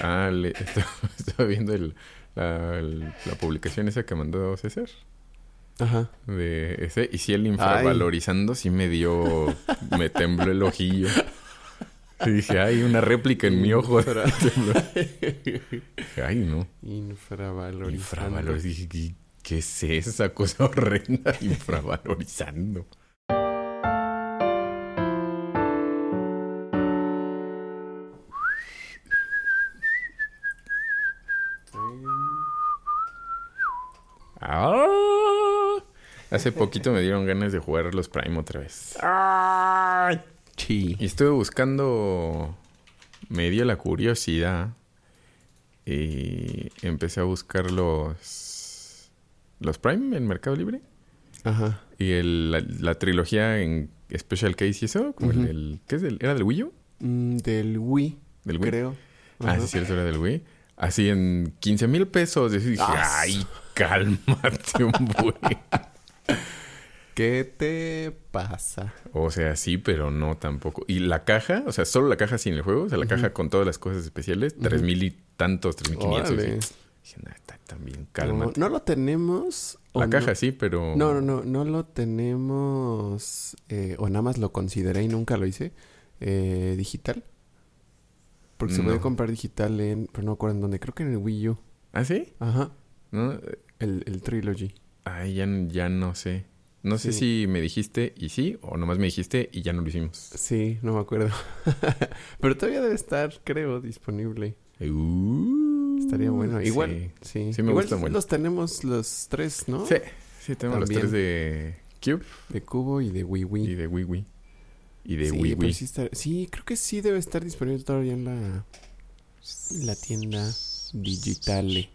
Ah, le, estaba, estaba viendo el, la, el- la publicación esa que mandó César. Ajá. De ese. Y sí, el infravalorizando sí me dio... Me tembló el ojillo. Y dije, ay, una réplica en mi ojo. Infra- ay, no. Infravalorizando. Infravalor. Dije, ¿qué, qué es esa cosa horrenda? Infravalorizando. Hace poquito me dieron ganas de jugar los Prime otra vez. Sí. Y estuve buscando. Me dio la curiosidad. Y empecé a buscar los. Los Prime en Mercado Libre. Ajá. Y el- la, la trilogía en Special Case y eso. Como el- el, ¿Qué es? El, ¿Era del Wii U? Mm, del Wii, ¿Del Wii? creo. Ah, sí, es cierto, era del Wii. Así en 15 mil pesos. Y dije, ay, cálmate un buen. ¿Qué te pasa? O sea, sí, pero no tampoco. Y la caja, o sea, solo la caja sin el juego, o sea, la caja con todas las cosas especiales, tres mil y tantos, tres mil quinientos. Dije, está también, No, cálmate. no lo tenemos. la no- caja sí, pero. No, no, no, no lo tenemos. eh, o nada más lo consideré y nunca lo hice. eh, digital. Porque se No. puede comprar digital en. Pero no me acuerdo en dónde. Creo que en el Wii U. ¿Ah, sí? Ajá. No, El, el Trilogy. ay, ya, ya no sé. No sé Sí. si me dijiste y sí, o nomás me dijiste y ya no lo hicimos. Sí, no me acuerdo. pero todavía debe estar, creo, disponible. Uh, Estaría bueno. Igual, Sí, sí. Sí me Igual los tenemos los tres, ¿no? sí, sí, tenemos También. los tres de Cube De Cubo y de Wii Wii. y de Wii Wii. Y de sí, Wii sí, está- sí, creo que sí debe estar disponible todavía en la, en la tienda digitale.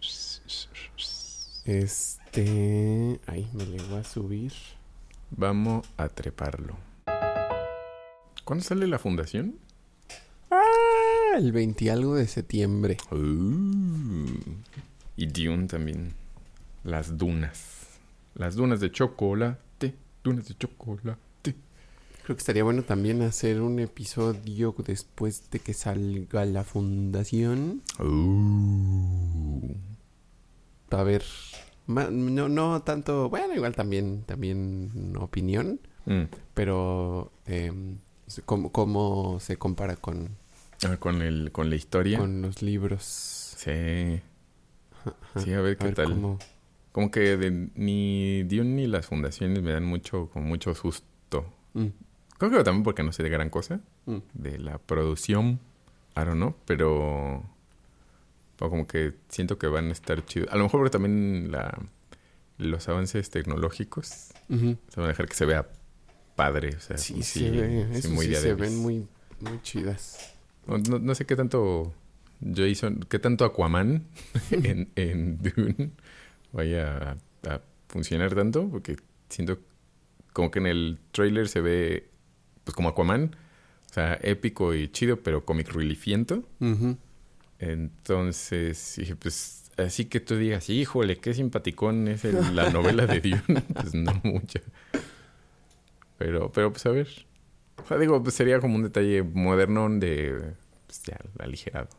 Este. Ay, me le voy a subir. Vamos a treparlo. ¿Cuándo sale la fundación? Ah, el 20 y algo de septiembre. Uh, y Dune también. Las dunas. Las dunas de chocolate. Dunas de chocolate. Creo que estaría bueno también hacer un episodio después de que salga la fundación. Uh. A ver. No, no tanto. Bueno, igual también, también opinión. Mm. Pero. em, ¿cómo, cómo se compara con, Ah, con, el, con la historia. con los libros? Sí. Ajá. Sí, a ver A qué ver tal. cómo- Como que de- ni Dune ni las fundaciones me dan mucho, como mucho susto. Mm, Creo que también porque no sé de gran cosa. mm. de la producción. I don't know, pero. O como que siento que van a estar chidos. A lo mejor porque también la, los avances tecnológicos se van a dejar que se vea padre. O sea, Sí, sí, se ve. sí, muy se ven muy, muy chidas. No, no- no sé qué tanto Jason, qué tanto Aquaman en, en Dune vaya a, a funcionar tanto, porque siento como que en el trailer se ve pues como Aquaman, o sea, épico y chido, pero comic reliefiento. Ujú. Entonces, dije, pues, así que tú digas, híjole, qué simpaticón es el- la novela de Dune. pues no mucho. Pero, pero pues a ver. O sea, digo, pues sería como un detalle modernón de, pues ya, aligerado.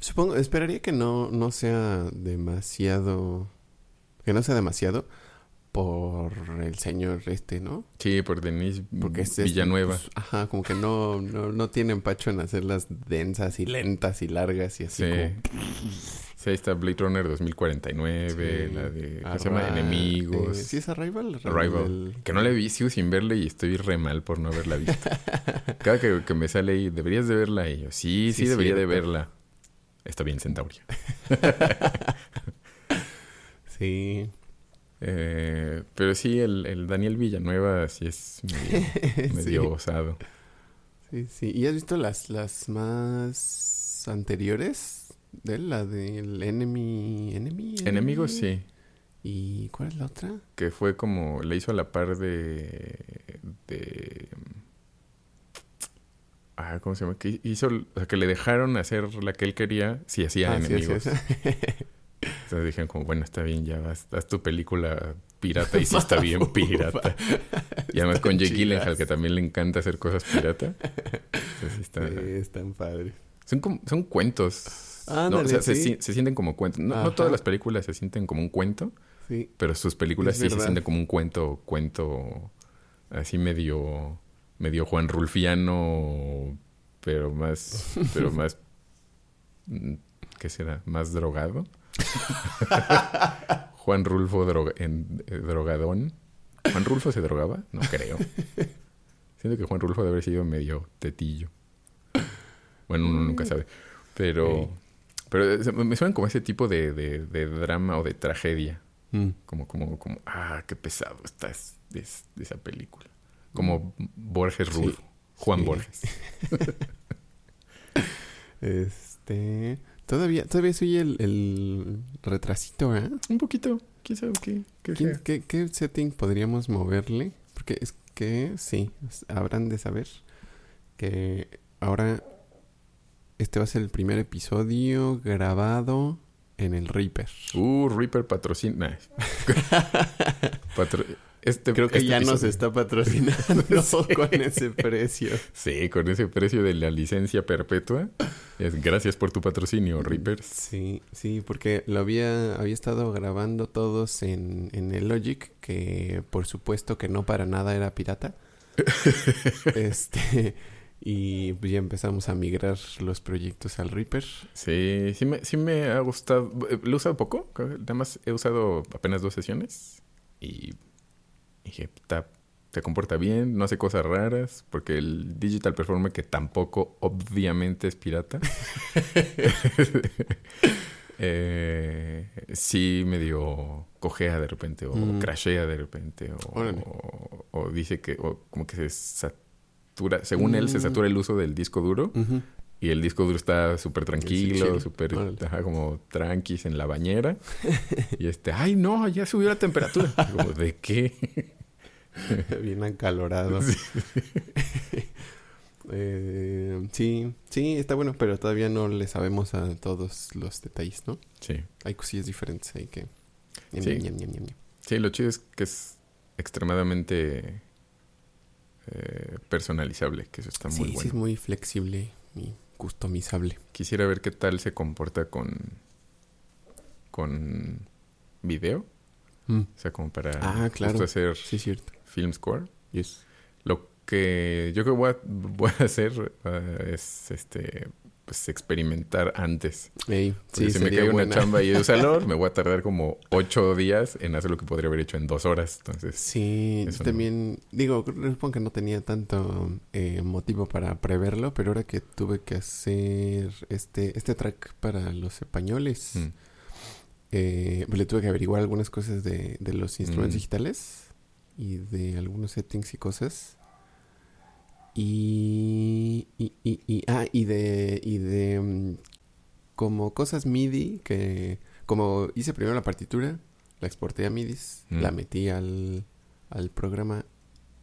Supongo, esperaría que no, no sea demasiado. Que no sea demasiado por el señor este, ¿no? Sí, por Denise Porque es este, Villanueva. pues, ajá, como que no, no, no tiene empacho en hacerlas densas y lentas y largas y así sí. como. Sí, ahí está Blade Runner 2049, Sí. la de, ¿cómo se llama? Enemigos. eh, ¿Sí es Arrival? Arrival. Que no la he visto sin verla y estoy re mal por no haberla visto. Cada que, que me sale ahí, deberías de verla. Y yo, sí, sí, Sí, debería de verla. Está bien, Centauria. Sí. Eh, pero sí, el, el Daniel Villanueva sí es medio, medio Sí. osado. Sí, sí. ¿Y has visto las, las más anteriores de él? La del Enemy... ¿Enemy? Enemigos, sí. ¿Y cuál es la otra? Que fue como, le hizo a la par de... de ah, ¿cómo se llama? Que hizo, o sea, que le dejaron hacer la que él quería si hacía Ah, sí, enemigos. sí, sí. Entonces dijeron como, bueno, está bien, ya vas, haz tu película pirata y sí está bien pirata. Y además con Jake. Gyllenhaal, que también le encanta hacer cosas pirata. Entonces sí está... Sí, están padres. Son, como- son cuentos no, o sea, se, se, sienten como cuentos. No, no, todas las películas se sienten como un cuento. Sí. Pero sus películas sí se sienten como un cuento, cuento así medio, medio Juan Rulfiano, pero más, pero más, mm, ¿qué será? Más drogado. Juan Rulfo en, eh, drogadón. ¿Juan Rulfo se drogaba? No creo. Siento que Juan Rulfo debe haber sido medio tetillo. Bueno, uno nunca sabe. Pero, pero me suenan como ese tipo de, de, drama o de tragedia. Mm. Como, como, como, ah, qué pesado está es, esa película. Como Borges Rulfo. Juan Borges. este. Todavía, todavía soy el, el retrasito, ¿eh? Un poquito. ¿Quién sabe qué? ¿Qué, qué, setting podríamos moverle? Porque es que sí, habrán de saber que ahora este va a ser el primer episodio grabado en el Reaper. Uh, Reaper patrocina. Este, Creo que este ya nos está patrocinando con ese precio. Sí, con ese precio de la licencia perpetua. Es, gracias por tu patrocinio, Reaper. Sí, sí, porque lo había, había estado grabando todos en, en el Logic, que por supuesto que no para nada era pirata. este y pues ya empezamos a migrar los proyectos al Reaper. Sí, sí me, sí me ha gustado. Lo he usado poco, nada más he usado apenas dos sesiones y dije, se comporta bien, no hace cosas raras, porque el Digital Performer, que tampoco obviamente es pirata, eh, sí medio cojea de repente, o mm. crashea de repente, o, dice que, o como que se satura, según él, se mm. satura el uso del disco duro. Y el disco duro está súper tranquilo, súper como tranquis en la bañera. y este, ay no, ya subió la temperatura. como, ¿de qué? Bien acalorado. Eh, sí. sí, está bueno, pero todavía no le sabemos a todos los detalles, ¿no? Sí. Hay cosillas diferentes ahí que... Sí. sí, lo chido es que es extremadamente eh, personalizable, que eso está muy bueno. Sí, es muy flexible y customizable. Quisiera ver qué tal se comporta con con video. Mm. O sea, como para ah, claro. hacer sí, cierto. Film score. Yes. Lo que yo creo que voy a, voy a hacer uh, es este pues experimentar antes. sí, si me cae una chamba y de salón, me voy a tardar como ocho días en hacer lo que podría haber hecho en dos horas. Entonces, sí, también, digo, supongo que no tenía tanto eh, motivo para preverlo, pero ahora que tuve que hacer este, este track para los españoles, mm. eh, pues le tuve que averiguar algunas cosas de, de los instrumentos mm. digitales y de algunos settings y cosas. Y, y, y, ah, y de, y de mm, como cosas MIDI que, como hice primero la partitura, la exporté a MIDI, mm. la metí al, al programa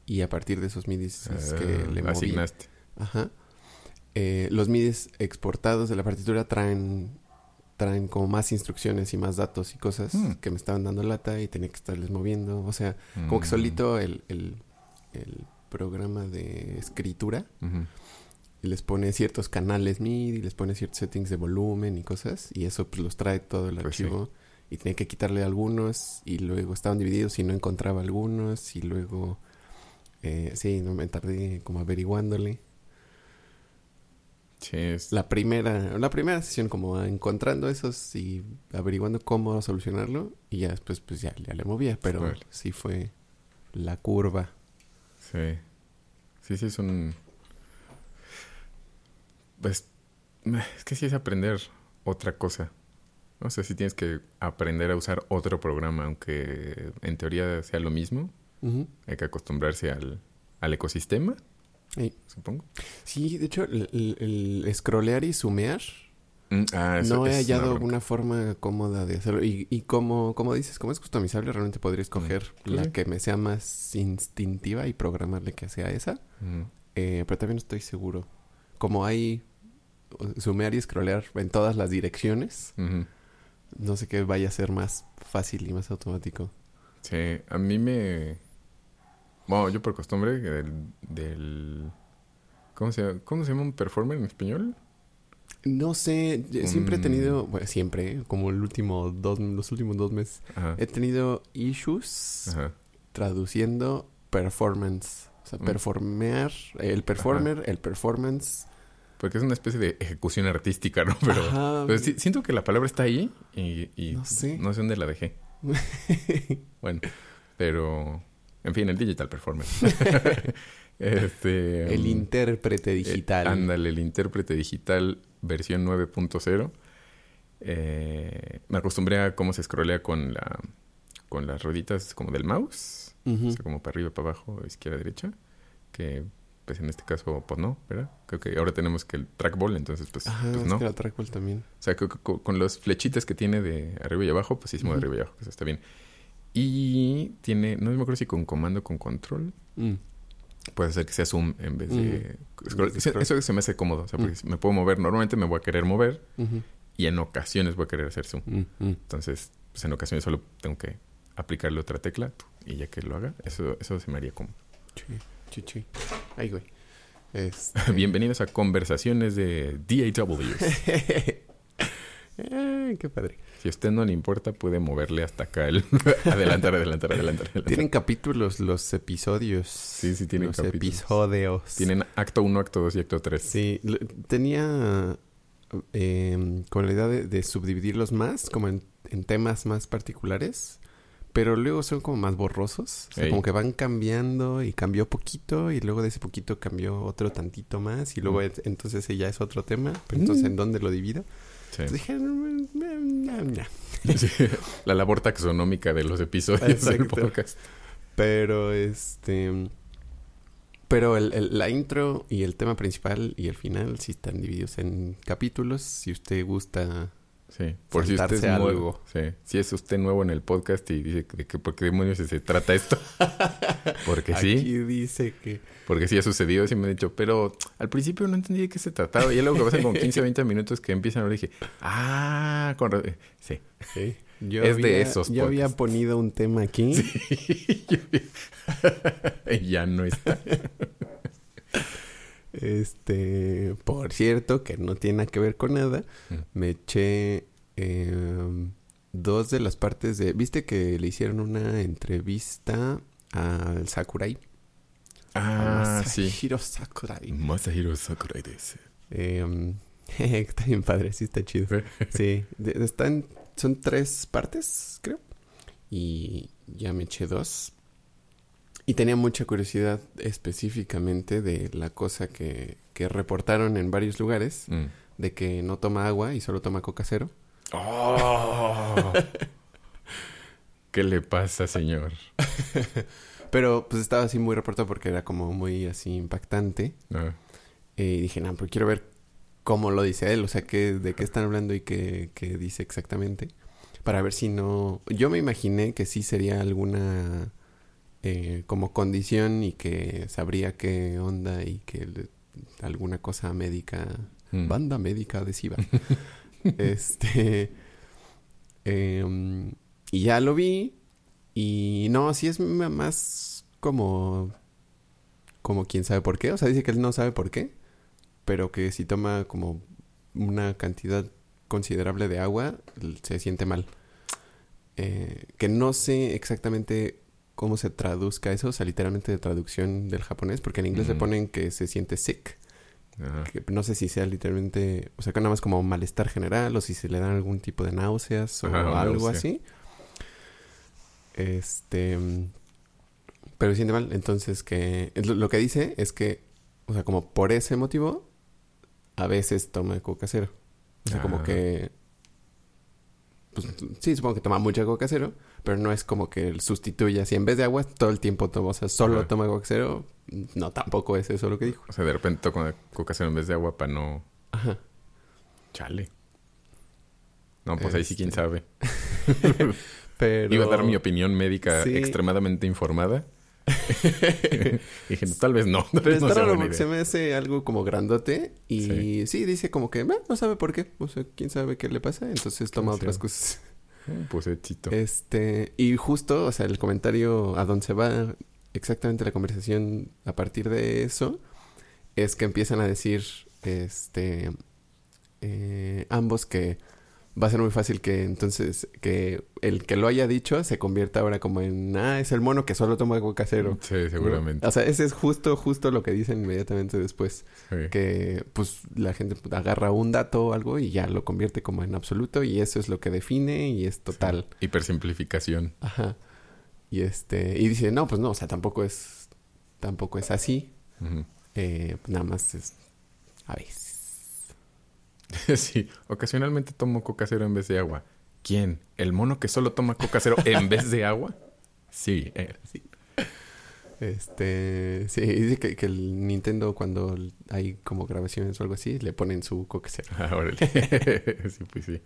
y a partir de esos MIDIs es que ah, le moví. Asignaste. Ajá. Eh, los MIDIs exportados de la partitura traen traen como más instrucciones y más datos y cosas mm. que me estaban dando lata y tenía que estarles moviendo. O sea, como que solito el, el, el programa de escritura. Y les pone ciertos canales MIDI, les pone ciertos settings de volumen y cosas. Y eso pues los trae todo el pues archivo. Y tenía que quitarle algunos. Y luego estaban divididos y no encontraba algunos. Y luego... Eh, sí, no me tardé como averiguándole. Sí, La primera, la primera sesión como encontrando esos y averiguando cómo solucionarlo y ya después pues ya, ya le movía, pero sí fue la curva. Sí. Sí, sí, es un... Pues, es que sí es aprender otra cosa. No sé si tienes que aprender a usar otro programa, aunque en teoría sea lo mismo. Hay que acostumbrarse al, al ecosistema, sí. supongo. Sí, de hecho, el, el, scrollear y sumear mm, ah, no he hallado alguna forma cómoda de hacerlo. Y, y como, como dices, como es customizable, realmente podría escoger la que me sea más instintiva y programarle que sea esa. Eh, pero también estoy seguro. Como hay sumear y scrollear en todas las direcciones, no sé qué vaya a ser más fácil y más automático. Sí, a mí me... Bueno, yo por costumbre del... del... ¿Cómo se, ¿Cómo se llama un performer en español? No sé, yo siempre he tenido, bueno, siempre, ¿eh? como el último dos, los últimos dos meses, Ajá. he tenido issues Ajá. traduciendo performance. O sea, Mm. performear, el performer, el performance. Porque es una especie de ejecución artística, ¿no? Pero, pero sí- siento que la palabra está ahí y, y No sé. no sé dónde la dejé. Bueno, pero... En fin, el digital performer. este, el um, intérprete digital. Eh, ándale, el intérprete digital versión 9.0. Eh, me acostumbré a cómo se scrollea con la con las rueditas como del mouse. Ujú. O sea, como para arriba, para abajo, izquierda, derecha. Que pues en este caso, pues no, ¿verdad? Creo que ahora tenemos que el trackball, entonces pues, Ajá, pues es no. que la trackball también. O sea, que- que- con, con las flechitas que tiene de arriba y abajo, pues sí se mueve Ujú. arriba y abajo, eso está bien. Y tiene, no me acuerdo si con comando o con control, Mm. puede hacer que sea zoom en vez de scroll. de Eso- se me hace cómodo, o sea, porque Mm. me puedo mover, normalmente me voy a querer mover y en ocasiones voy a querer hacer zoom. Mm, mm. Entonces, pues en ocasiones solo tengo que aplicarle otra tecla y ya que lo haga, eso, eso se me haría cómodo. Sí. Ay, güey. Este... Bienvenidos a conversaciones de DAW. Ay, qué padre. Si a usted no le importa, puede moverle hasta acá el adelantar, adelantar, adelantar, adelantar. Tienen capítulos los episodios. Sí, sí, tienen los capítulos. episodios. Tienen acto 1, acto 2 y acto 3. Sí, tenía eh, con la idea de, de subdividirlos más, como en, en temas más particulares, pero luego son como más borrosos, o sea, Ey. como que van cambiando y cambió poquito y luego de ese poquito cambió otro tantito más y luego Mm. es- entonces ese ya es otro tema, pero entonces Mm. ¿en dónde lo divido? Sí. Entonces dije. Sí. La labor taxonómica de los episodios del Exacto. podcast. pero este... Pero el, el- la intro y el tema principal y el final sí están divididos en capítulos. Si usted gusta Sí. Por si usted es nuevo. Sí. Si es usted nuevo en el podcast y dice de que por qué demonios se trata esto. Porque sí. Aquí dice que... Porque sí ha sucedido, sí me han dicho, pero al principio no entendí de qué se trataba. Y luego que pasan como 15 o 20 minutos que empiezan a hablar, dije, ah, con Sí. Yo Es de había- esos Yo había podcasts. ponido un tema aquí. Y ya no está. Este... Por cierto, que no tiene nada que ver con nada. Mm. Me eché... em, dos de las partes de... ¿Viste que le hicieron una entrevista al Sakurai? Ah, A sí. Masahiro Sakurai. Masahiro Sakurai desu. Em, está bien padre, sí está chido. Sí, de- están, son tres partes, creo. Y ya me eché dos. Y tenía mucha curiosidad específicamente de la cosa que, que reportaron en varios lugares, Mm. de que no toma agua y solo toma coca cero. Oh. ¿Qué le pasa, señor? Pero pues estaba así muy reportado porque era como muy así impactante. Ah, Y dije, no, pero quiero ver cómo lo dice él, o sea, qué, de qué están hablando y qué, qué dice exactamente. Para ver si no... Yo me imaginé que sí sería alguna eh, como condición y que sabría qué onda y que le- alguna cosa médica, mm. banda médica adhesiva. este... em, y ya lo vi y no, sí es más como... Como quién sabe por qué. O sea, dice que él no sabe por qué. Pero que si toma como una cantidad considerable de agua, se siente mal. Eh, que no sé exactamente cómo se traduzca eso. O sea, literalmente de traducción del japonés. Porque en inglés le Ujú. ponen que se siente sick. Ajá. Que no sé si sea literalmente... O sea, que nada más como malestar general. O si se le dan algún tipo de náuseas o Ajá, algo náusea. así. Este... mm, Pero se siente mal. Entonces que... Lo, que dice es que... O sea, como por ese motivo... A veces toma coca cero. O sea, como que... Pues sí, supongo que toma mucha coca cero. Pero no es como que sustituya. Si en vez de agua todo el tiempo toma... O sea, solo Ajá. toma coca cero. No, tampoco es eso lo que dijo. O sea, de repente toco coca cero en vez de agua para no... Ajá. Chale. No, pues ahí sí quién Este. sabe. Pero... Iba a dar mi opinión médica Sí. extremadamente informada. Dije, tal vez no. Tal Pero vez no está raro se me hace algo como grandote y Sí. sí, dice como que "Eh, no sabe por qué, o sea, quién sabe qué le pasa, entonces toma ¿Quién otras cosas. Pues. Este, y justo, o sea, el comentario a donde se va exactamente la conversación a partir de eso es que empiezan a decir, este, eh, ambos que va a ser muy fácil que entonces que el que lo haya dicho se convierta ahora como en ah es el mono que solo toma agua casero Sí, seguramente. o sea ese es justo justo lo que dicen inmediatamente después Sí. que pues la gente agarra un dato o algo y ya lo convierte como en absoluto y eso es lo que define y es total Hipersimplificación. ajá y este y dice no pues no o sea tampoco es tampoco es así Ujú. eh, nada más es a veces Sí, ocasionalmente tomo coca cero en vez de agua. ¿Quién? ¿El mono que solo toma coca cero en vez de agua? Sí, eh, sí. Este, sí, dice que, que el Nintendo cuando hay como grabaciones o algo así, le ponen su coque cero. Ah, órale. sí, pues sí.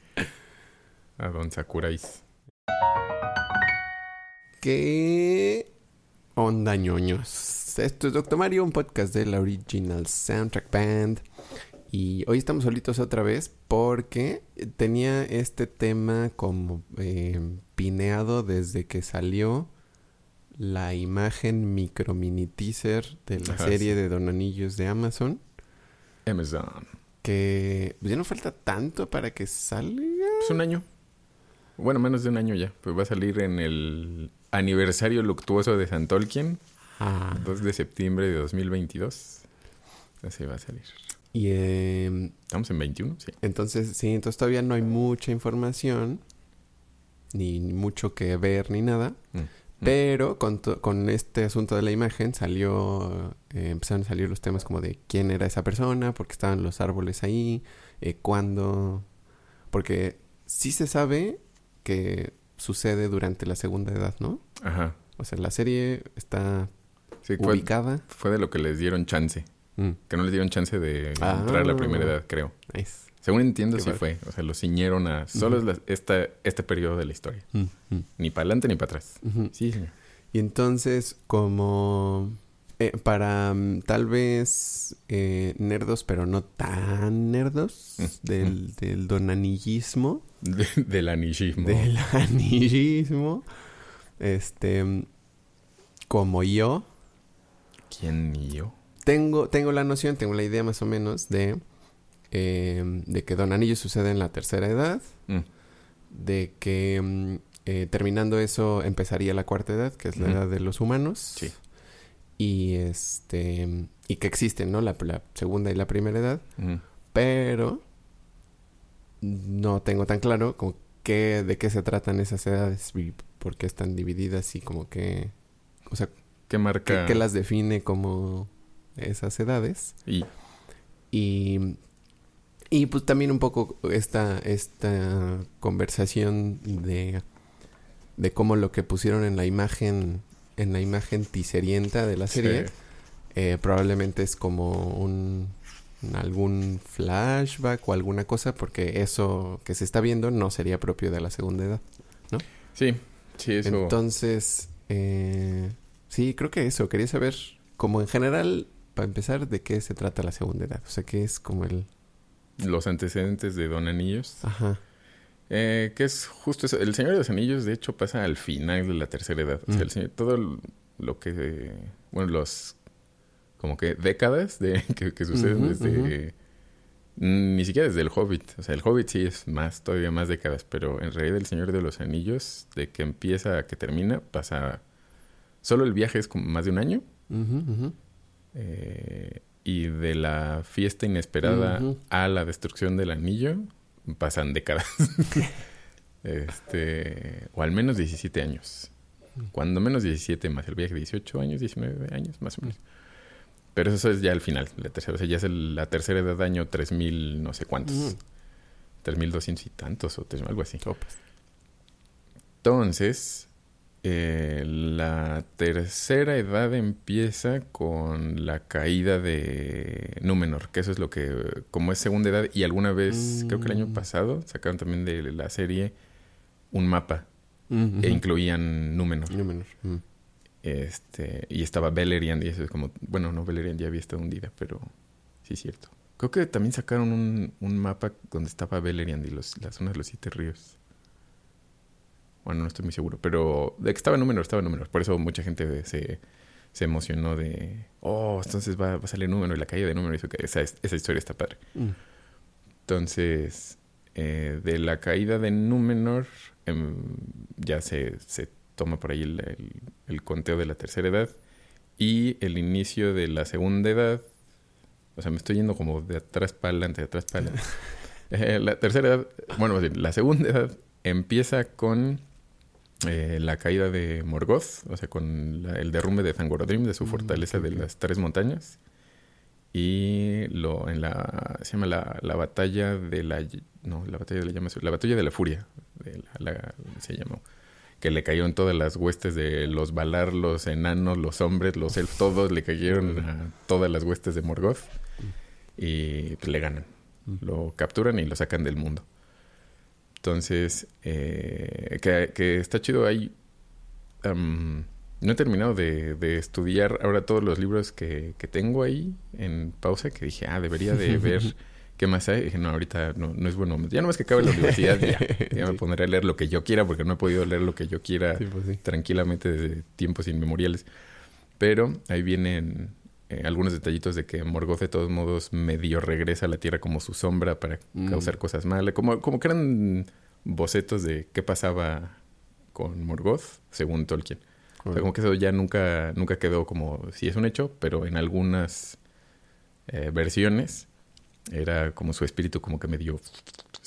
A Don Sakurais. ¿Qué onda ñoños? Esto es Doctor Mario, un podcast de la Original Soundtrack Band. Y hoy estamos solitos otra vez porque tenía este tema como eh, pineado desde que salió la imagen micro mini teaser de la Ajá, serie sí. de Don Anillos de Amazon. Amazon. Que pues, ya no falta tanto para que salga. Es un año. Bueno, menos de un año ya. Pues va a salir en el aniversario luctuoso de San Tolkien, Ah. 2 de septiembre de 2022. Así va a salir. Y eh, Estamos en 21, sí. entonces, sí, entonces todavía no hay mucha información, ni, mucho que ver, ni nada. Mm. Pero con, con este asunto de la imagen salió, eh, empezaron a salir los temas como de quién era esa persona, porque estaban los árboles ahí, eh, cuándo, porque sí se sabe que sucede durante la segunda edad, ¿no? Ajá. O sea, la serie está Sí, fue, ubicada. fue de lo que les dieron chance. Mm, Que no les dieron chance de Ah. entrar a la primera edad, creo. nice. Según entiendo, Qué sí padre. fue. O sea, lo ciñeron a... Solo es esta, este periodo de la historia. Mm, mm, Ni para adelante ni para atrás. Sí, señor. Y entonces, como eh, para tal vez eh, nerdos, pero no tan nerdos, del, del donanillismo, De- del anishismo. del anillismo, este, como yo, ¿Quién ni yo? Tengo, tengo la noción, tengo la idea más o menos de, eh, de que Don Anillo sucede en la tercera edad, Mm. de que mm, eh, terminando eso empezaría la cuarta edad, que es la edad de los humanos. Sí. Y este y que existen, ¿no? La, la segunda y la primera edad, pero no tengo tan claro como qué de qué se tratan esas edades y por qué están divididas y como que o sea, ¿Qué qué, marca? qué las define como esas edades. Y Y, y pues también un poco esta, esta conversación de, de cómo lo que pusieron en la imagen, en la imagen tiserienta de la serie, Sí. eh, probablemente es como un algún flashback o alguna cosa, porque eso que se está viendo no sería propio de la segunda edad. Sí, sí, eso. Entonces, eh, sí, creo que eso. Quería saber, como en general, para empezar, de qué se trata la segunda edad. O sea, qué es como el... Los antecedentes de Don Anillos. Ajá. Eh, que es justo eso. El Señor de los Anillos, de hecho, pasa al final de la tercera edad. O sea, Mm. el señor- todo lo que... Bueno, los... Como que décadas de que, que suceden desde... Ni siquiera desde el Hobbit. O sea, el Hobbit sí es más, todavía más décadas. Pero en realidad el Señor de los Anillos, de que empieza a que termina, pasa... Solo el viaje es como más de un año. Ujú, ujú. Eh, y de la fiesta inesperada Ujú. a la destrucción del anillo pasan décadas. este, o al menos 17 años. Cuando menos 17 más el viaje, 18 años, 19 años, más o menos. Pero eso es ya el final, la tercera, o sea, ya es el- la tercera edad año 3000 no sé cuántos. Ujú. 3200 y tantos o algo así. Entonces, eh, la tercera edad empieza con la caída de Númenor, que eso es lo que, como es segunda edad, y alguna vez, creo que el año Mm. pasado, sacaron también de la serie un mapa Ujú, e ujú. incluían Númenor. Númenor. Mm. Este, y estaba Beleriand, y eso es como, bueno, no, Beleriand ya había estado hundida, pero sí es cierto. Creo que también sacaron un, un mapa donde estaba Beleriand y los, la zona de los siete ríos. Bueno, no estoy muy seguro, pero de que estaba en Númenor, estaba en Númenor. Por eso mucha gente se, se emocionó de, oh, entonces va, va a salir Númenor y la caída de Númenor. y esa, esa historia está padre. Mm. Entonces, eh, de la caída de Númenor, em, ya se, se, toma por ahí el, conteo de la tercera edad. Y el inicio de la segunda edad, o sea, me estoy yendo como de atrás para adelante, de atrás para adelante. Eh, la tercera edad, bueno, la segunda edad empieza con eh, la caída de Morgoth, o sea, con el derrumbe de Zangorodrim, de su mm, fortaleza de las tres montañas. Y lo en la se llama la, la, batalla de la no, la batalla de la llama, la batalla de la furia, de la, se llamó que le cayeron todas las huestes de los Valar, los enanos, los hombres, los elfos, todos le cayeron a todas las huestes de Morgoth y pues, le ganan. Mm. Lo capturan y lo sacan del mundo. Entonces, eh, que, está chido ahí. no he terminado de, estudiar ahora todos los libros que, tengo ahí en pausa, que dije, ah, debería de ver qué más hay. dije, no, ahorita no, no es bueno. Ya no más que acabe la universidad, ya, me pondré a leer lo que yo quiera, porque no he podido leer lo que yo quiera pues tranquilamente desde tiempos inmemoriales. Pero ahí vienen eh, algunos detallitos de que Morgoth de todos modos medio regresa a la Tierra como su sombra para mm. causar cosas malas. Como, como que eran bocetos de qué pasaba con Morgoth, según Tolkien. O sea, como que eso ya nunca, nunca quedó como si es un hecho, pero en algunas eh, versiones era como su espíritu como que medio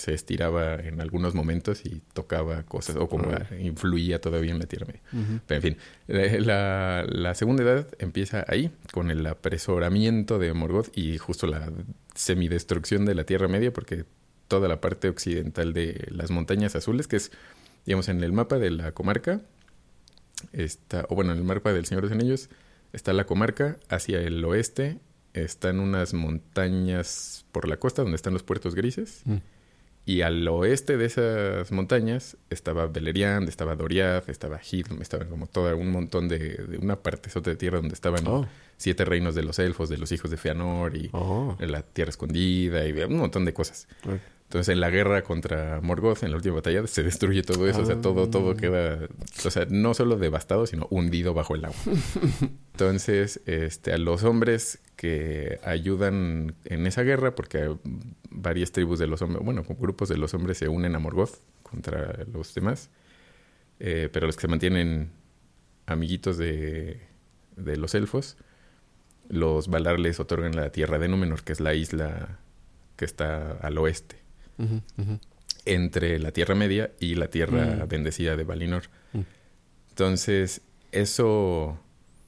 se estiraba en algunos momentos y tocaba cosas o como influía todavía en la Tierra Media. Pero en fin, eh, la, la, segunda edad empieza ahí con el apresuramiento de Morgoth y justo la semidestrucción de la Tierra Media porque toda la parte occidental de las montañas azules, que es, digamos, en el mapa de la comarca, está, o bueno, en el mapa del Señor de los Anillos, está la comarca hacia el oeste están unas montañas por la costa donde están los puertos grises. Mm. Y al oeste de esas montañas estaba Beleriand, estaba Doriath, estaba Hidm, estaba como todo un montón de, de una partezota de tierra donde estaban oh. siete reinos de los elfos, de los hijos de Feanor y oh. la tierra escondida y un montón de cosas. Entonces, en la guerra contra Morgoth, en la última batalla, se destruye todo eso. O sea, todo, todo ah. queda, o sea, no solo devastado, sino hundido bajo el agua. Entonces, este, a los hombres que ayudan en esa guerra, porque varias tribus de los hombres, bueno, grupos de los hombres se unen a Morgoth contra los demás, eh, pero los que se mantienen amiguitos de, de los elfos, los Valar les otorgan la tierra de Númenor, que es la isla que está al oeste entre la Tierra Media y la Tierra mm. bendecida de Valinor. Mm. Entonces, eso,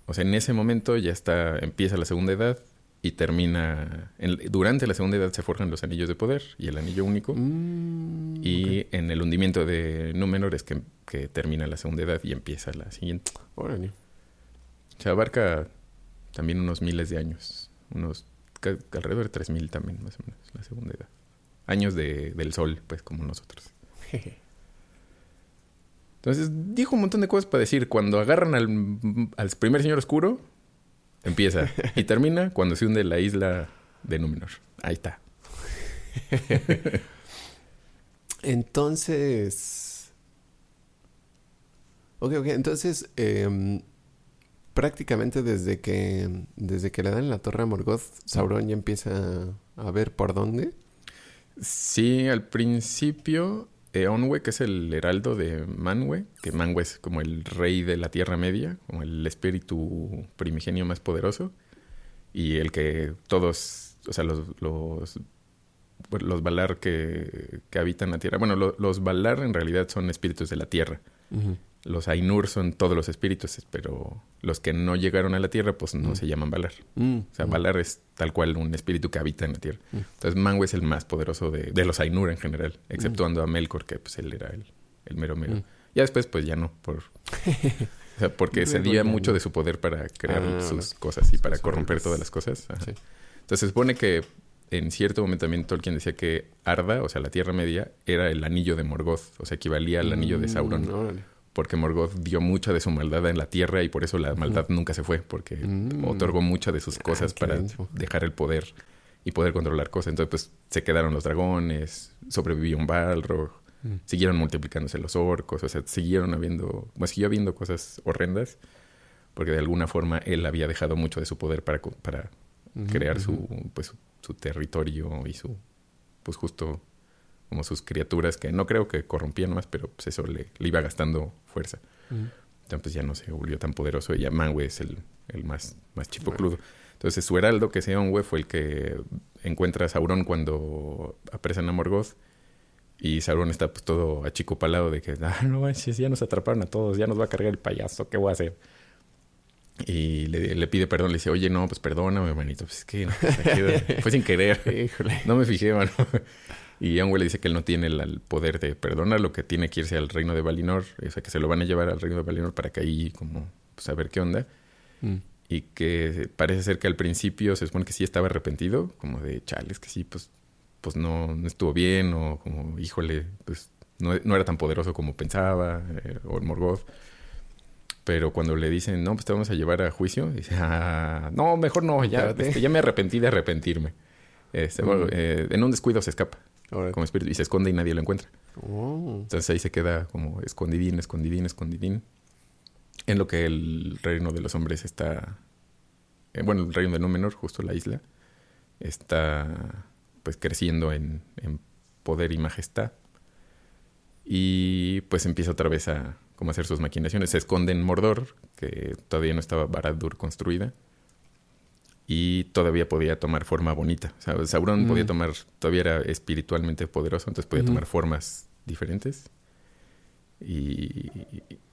o sea, en ese momento ya está, empieza la segunda edad y termina, durante la segunda edad se forjan los anillos de poder y el anillo único. Mm, y en el hundimiento de Númenor es que, termina la segunda edad y empieza la siguiente. Órale. Se abarca también unos miles de años, unos alrededor de 3.000 también, más o menos, la segunda edad años de, del sol, pues como nosotros. Entonces dijo un montón de cosas para decir. Cuando agarran al, al primer señor oscuro, empieza. y termina cuando se hunde la isla de Númenor. Ahí está. Entonces. Ok, ok. Entonces, em, prácticamente desde que, desde que le dan la torre a Morgoth, Sauron ya empieza a ver por dónde. Sí, al principio, Eonwe, que es el heraldo de Manwe, que Manwe es como el rey de la Tierra Media, como el espíritu primigenio más poderoso, y el que todos, o sea, los, los, los Valar que, que habitan la Tierra, bueno, los Valar en realidad son espíritus de la Tierra. Los Ainur son todos los espíritus, pero los que no llegaron a la Tierra, pues no mm. se llaman Valar. Mm, o sea, mm. Valar es tal cual un espíritu que habita en la Tierra. Entonces, Mangue es el más poderoso de, los Ainur en general, exceptuando a Melkor, que pues él era el, el mero mero. Ya después, pues ya no, por... o sea, porque cedía mucho de su poder para crear ah, sus cosas y para corromper todas las cosas. Entonces, se supone que en cierto momento también Tolkien decía que Arda, o sea, la Tierra Media, era el anillo de Morgoth, o sea, equivalía al anillo de Sauron porque Morgoth dio mucha de su maldad en la tierra y por eso la maldad nunca se fue, porque mm. otorgó muchas de sus ah, cosas para dejar el poder y poder controlar cosas. Entonces, pues se quedaron los dragones, sobrevivió un Balrog, mm. siguieron multiplicándose los orcos, o sea, siguieron habiendo, bueno, siguió habiendo cosas horrendas, porque de alguna forma él había dejado mucho de su poder para, para crear su, pues, su, territorio y su pues justo como sus criaturas que no creo que corrompían más, pero pues eso le, iba gastando fuerza. Entonces pues, ya no se volvió tan poderoso y ya Manwë es el, el más, más chipocludo. Entonces su heraldo, que se llama fue el que encuentra a Sauron cuando apresan a Morgoth. Y Sauron está pues todo achicopalado de que, ah, no manches, ya nos atraparon a todos, ya nos va a cargar el payaso, ¿qué voy a hacer? Y le, pide perdón, le dice, oye, no, pues perdóname, manito, pues es que fue sin querer, no me fijé, mano. Y Anwe le dice que él no tiene el, poder de perdonar, lo que tiene que irse al reino de Valinor, o sea, que se lo van a llevar al reino de Valinor para que ahí, como, pues a ver qué onda. Mm. Y que parece ser que al principio se supone que sí estaba arrepentido, como de chales, que sí, pues, pues no, no estuvo bien, o como, híjole, pues no, no era tan poderoso como pensaba, eh, o el Morgoth. Pero cuando le dicen, no, pues te vamos a llevar a juicio, dice, ah, no, mejor no, ya, este, ya me arrepentí de arrepentirme. Este, eh, en un descuido se escapa como espíritu y se esconde y nadie lo encuentra. Oh. Entonces ahí se queda como escondidín, escondidín, escondidín. En lo que el reino de los hombres está. Eh, bueno, el reino de Númenor, justo la isla, está pues creciendo en, en poder y majestad. Y pues empieza otra vez a como hacer sus maquinaciones. Se esconde en Mordor, que todavía no estaba Barad-dûr construida. Y todavía podía tomar forma bonita. O sea, Sauron podía mm. tomar, todavía era espiritualmente poderoso, entonces podía tomar formas diferentes. Y,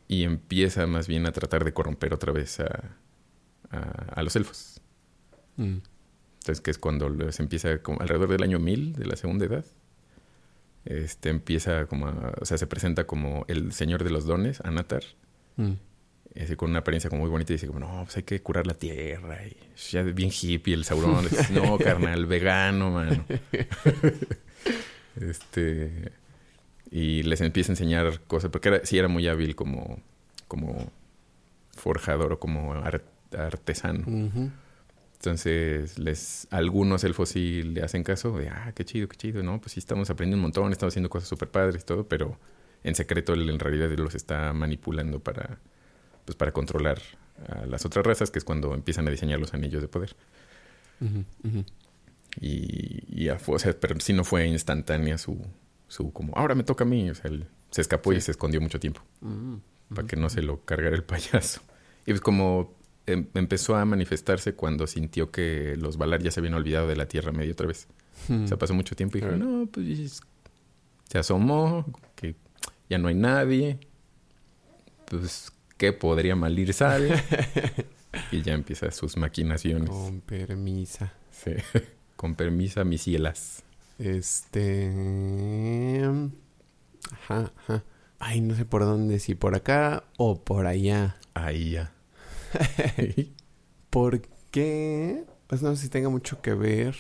y, empieza más bien a tratar de corromper otra vez a, a, los elfos. Mm. Entonces, que es cuando se empieza como alrededor del año 1000 de la segunda edad este empieza como o sea, se presenta como el señor de los dones, Anatar. Mm. con una apariencia como muy bonita y dice como, no, pues hay que curar la tierra. Y ya bien hippie el Sauron. no, carnal, vegano, mano. este... Y les empieza a enseñar cosas, porque era, sí era muy hábil como, como forjador o como artesano. Entonces, les, algunos elfos sí le hacen caso de, ah, qué chido, qué chido, ¿no? Pues sí estamos aprendiendo un montón, estamos haciendo cosas súper padres y todo, pero en secreto él en realidad los está manipulando para, pues para controlar a las otras razas, que es cuando empiezan a diseñar los anillos de poder. Y, y o sea, pero sí no fue instantánea su, su como, ahora me toca a mí, o sea, él se escapó y se escondió mucho tiempo mm, para que no se lo cargara el payaso. Y pues como Em, empezó a manifestarse cuando sintió que los Valar ya se habían olvidado de la Tierra Media otra vez. Hmm. Se pasó mucho tiempo y dijo, no, pues se asomó, que ya no hay nadie. Pues, ¿qué podría mal ir sale? y ya empieza sus maquinaciones. Con permisa. Sí, con permisa, mis cielas. Este... Ajá, ajá. Ay, no sé por dónde, si por acá o por allá. Ahí ya. Porque, pues no sé si tenga mucho que ver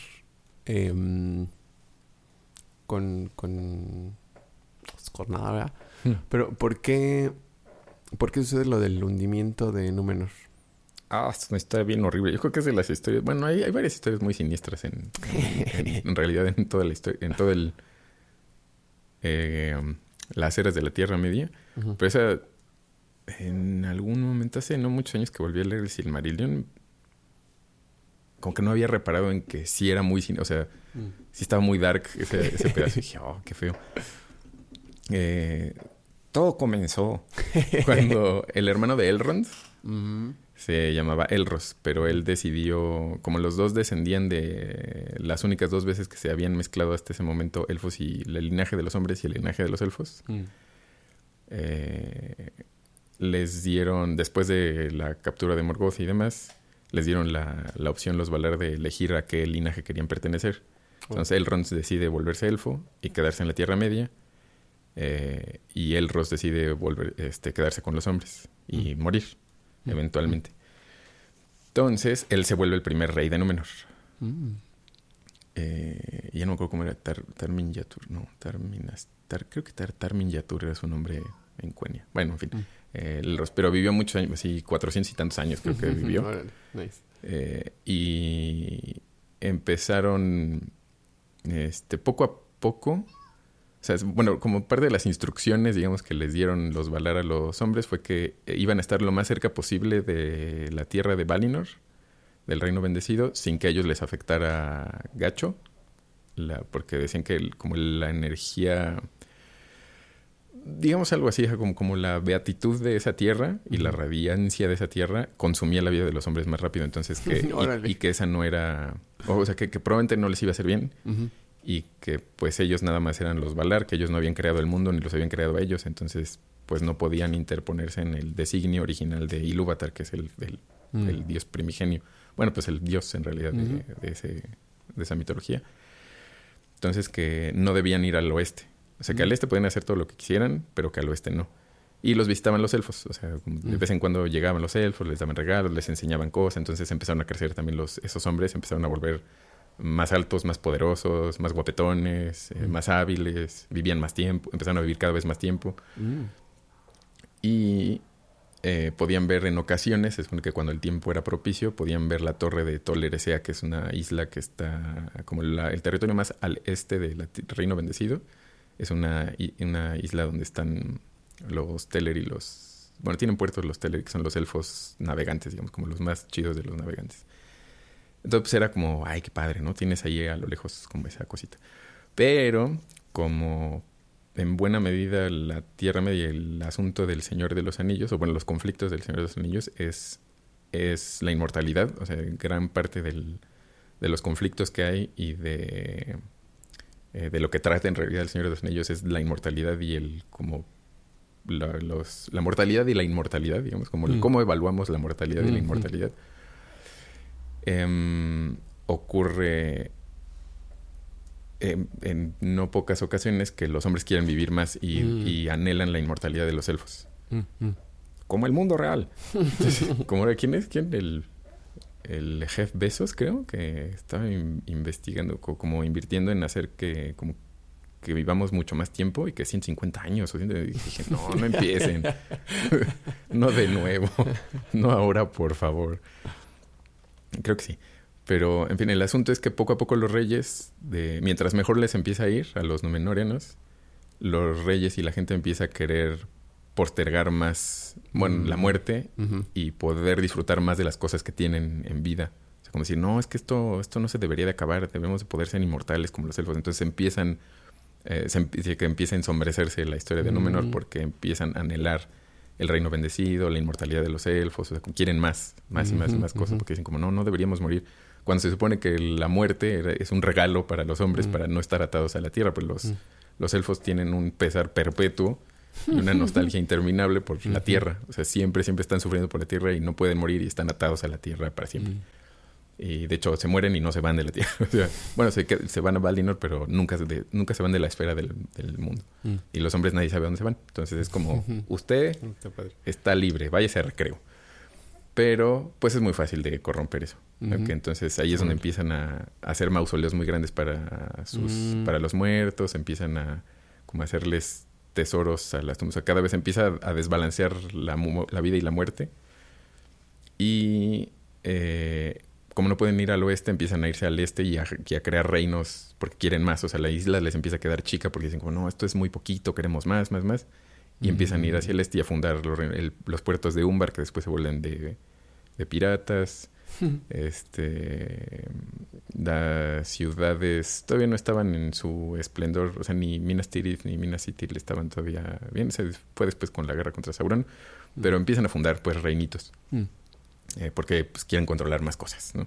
em, con, con, pues, con nada, ¿verdad? Hmm. Pero, ¿por qué, ¿por qué sucede lo del hundimiento de Númenor? Ah, es una historia bien horrible. Yo creo que es de las historias. Bueno, hay, hay varias historias muy siniestras en, en, realidad en toda la historia, en todo el. Eh, las eras de la Tierra Media. Pero esa en algún momento, hace no muchos años que volví a leer el Silmarillion, como que no había reparado en que sí era muy... O sea, mm. sí estaba muy dark ese, ese pedazo. y dije, oh, qué feo. Eh, todo comenzó cuando el hermano de Elrond se llamaba Elros, pero él decidió, como los dos descendían de las únicas dos veces que se habían mezclado hasta ese momento elfos y el linaje de los hombres y el linaje de los elfos, mm. eh, les dieron, después de la captura de Morgoth y demás, les dieron la, la opción los Valar de elegir a qué linaje querían pertenecer. Entonces Elrond decide volverse elfo y quedarse en la Tierra Media. Eh, y Elros decide volver, este, quedarse con los hombres y morir, eventualmente. Entonces, él se vuelve el primer rey de Númenor. Mm. Eh, ya no me acuerdo cómo era Tarmin Yatur. No, Tarminas, creo que Tarmin Yatur era su nombre en Cuenia. Bueno, en fin. Mm. Eh, pero vivió muchos años, así 400 y tantos años creo que vivió. Eh, y empezaron este, poco a poco. O sea, bueno, como parte de las instrucciones, digamos, que les dieron los Valar a los hombres fue que iban a estar lo más cerca posible de la tierra de Valinor, del reino bendecido, sin que a ellos les afectara gacho. La, porque decían que como la energía, digamos algo así, como, como la beatitud de esa tierra y la radiancia de esa tierra consumía la vida de los hombres más rápido, entonces que, y, que esa no era, o sea, que, probablemente no les iba a hacer bien. Y que pues ellos nada más eran los Valar, que ellos no habían creado el mundo ni los habían creado ellos, entonces pues no podían interponerse en el designio original de Ilúvatar, que es el, el dios primigenio. Bueno, pues el dios en realidad de, ese, de esa mitología. Entonces que no debían ir al oeste. O sea, que al este podían hacer todo lo que quisieran, pero que al oeste no. Y los visitaban los elfos. O sea, de vez en cuando llegaban los elfos, les daban regalos, les enseñaban cosas. Entonces empezaron a crecer también los, esos hombres, empezaron a volver más altos, más poderosos, más guapetones, eh, más hábiles, vivían más tiempo, empezaron a vivir cada vez más tiempo. Y eh, podían ver en ocasiones, es que cuando el tiempo era propicio, podían ver la torre de Toleresea, que es una isla que está como el territorio más al este del Reino Bendecido. Es una, una isla donde están los Teller y los... Bueno, tienen puertos los Teller, que son los elfos navegantes, digamos, como los más chidos de los navegantes. Entonces pues, era como, ay, qué padre, ¿no? Tienes ahí a lo lejos como esa cosita. Pero como en buena medida la Tierra Media y el asunto del Señor de los Anillos, o bueno, los conflictos del Señor de los Anillos, es, es la inmortalidad. O sea, gran parte del, de los conflictos que hay y de, eh, de lo que trata en realidad el Señor de los Anillos es la inmortalidad y el como la, los, la mortalidad y la inmortalidad, digamos, como mm. cómo evaluamos la mortalidad y la inmortalidad. Em, ocurre en, no pocas ocasiones que los hombres quieren vivir más y, mm. anhelan la inmortalidad de los elfos. Mm, mm. Como el mundo real. como, ¿Quién es? ¿Quién? El, el Jeff Bezos, creo, que estaba investigando, como invirtiendo en hacer que, como que vivamos mucho más tiempo y que 150 años. Y dije, no, no empiecen. no de nuevo. no ahora, por favor. Creo que sí. Pero, en fin, el asunto es que poco a poco los reyes, de, mientras mejor les empieza a ir a los Númenóreanos, los reyes y la gente empieza a querer postergar más, bueno, la mm. muerte y poder disfrutar más de las cosas que tienen en vida. O sea, como decir, no, es que esto, esto no se debería de acabar, debemos de poder ser inmortales como los elfos. Entonces empiezan, eh, se empieza a ensombrecerse la historia de Númenor mm. porque empiezan a anhelar el reino bendecido, la inmortalidad de los elfos, o sea, quieren más, más y más y más cosas, porque dicen como, no, no deberíamos morir cuando se supone que la muerte es un regalo para los hombres para no estar atados a la tierra, pues los, los elfos tienen un pesar perpetuo y una nostalgia interminable por la tierra. O sea, siempre, siempre están sufriendo por la tierra y no pueden morir y están atados a la tierra para siempre. Y de hecho se mueren y no se van de la tierra. bueno, se, se, van a Valinor, pero nunca, nunca se van de la esfera del, mundo. Y los hombres nadie sabe dónde se van. Entonces es como, usted está libre, váyase a recreo. Pero pues es muy fácil de corromper eso. Entonces ahí es donde empiezan a, hacer mausoleos muy grandes para sus mm. para los muertos, empiezan a como hacerles tesoros a las tumbas. cada vez empieza a desbalancear la, vida y la muerte. Y eh, como no pueden ir al oeste, empiezan a irse al este y a, crear reinos porque quieren más. O sea, la isla les empieza a quedar chica porque dicen como, no, esto es muy poquito, queremos más, más, más. Y empiezan a ir hacia el este y a fundar los, los puertos de Umbar que después se vuelven de, de piratas. este las ciudades todavía no estaban en su esplendor, o sea, ni Minas Tirith ni Minas Ithil estaban todavía bien, se fue después con la guerra contra Sauron, pero empiezan a fundar pues reinitos. Eh, porque pues quieren controlar más cosas, ¿no?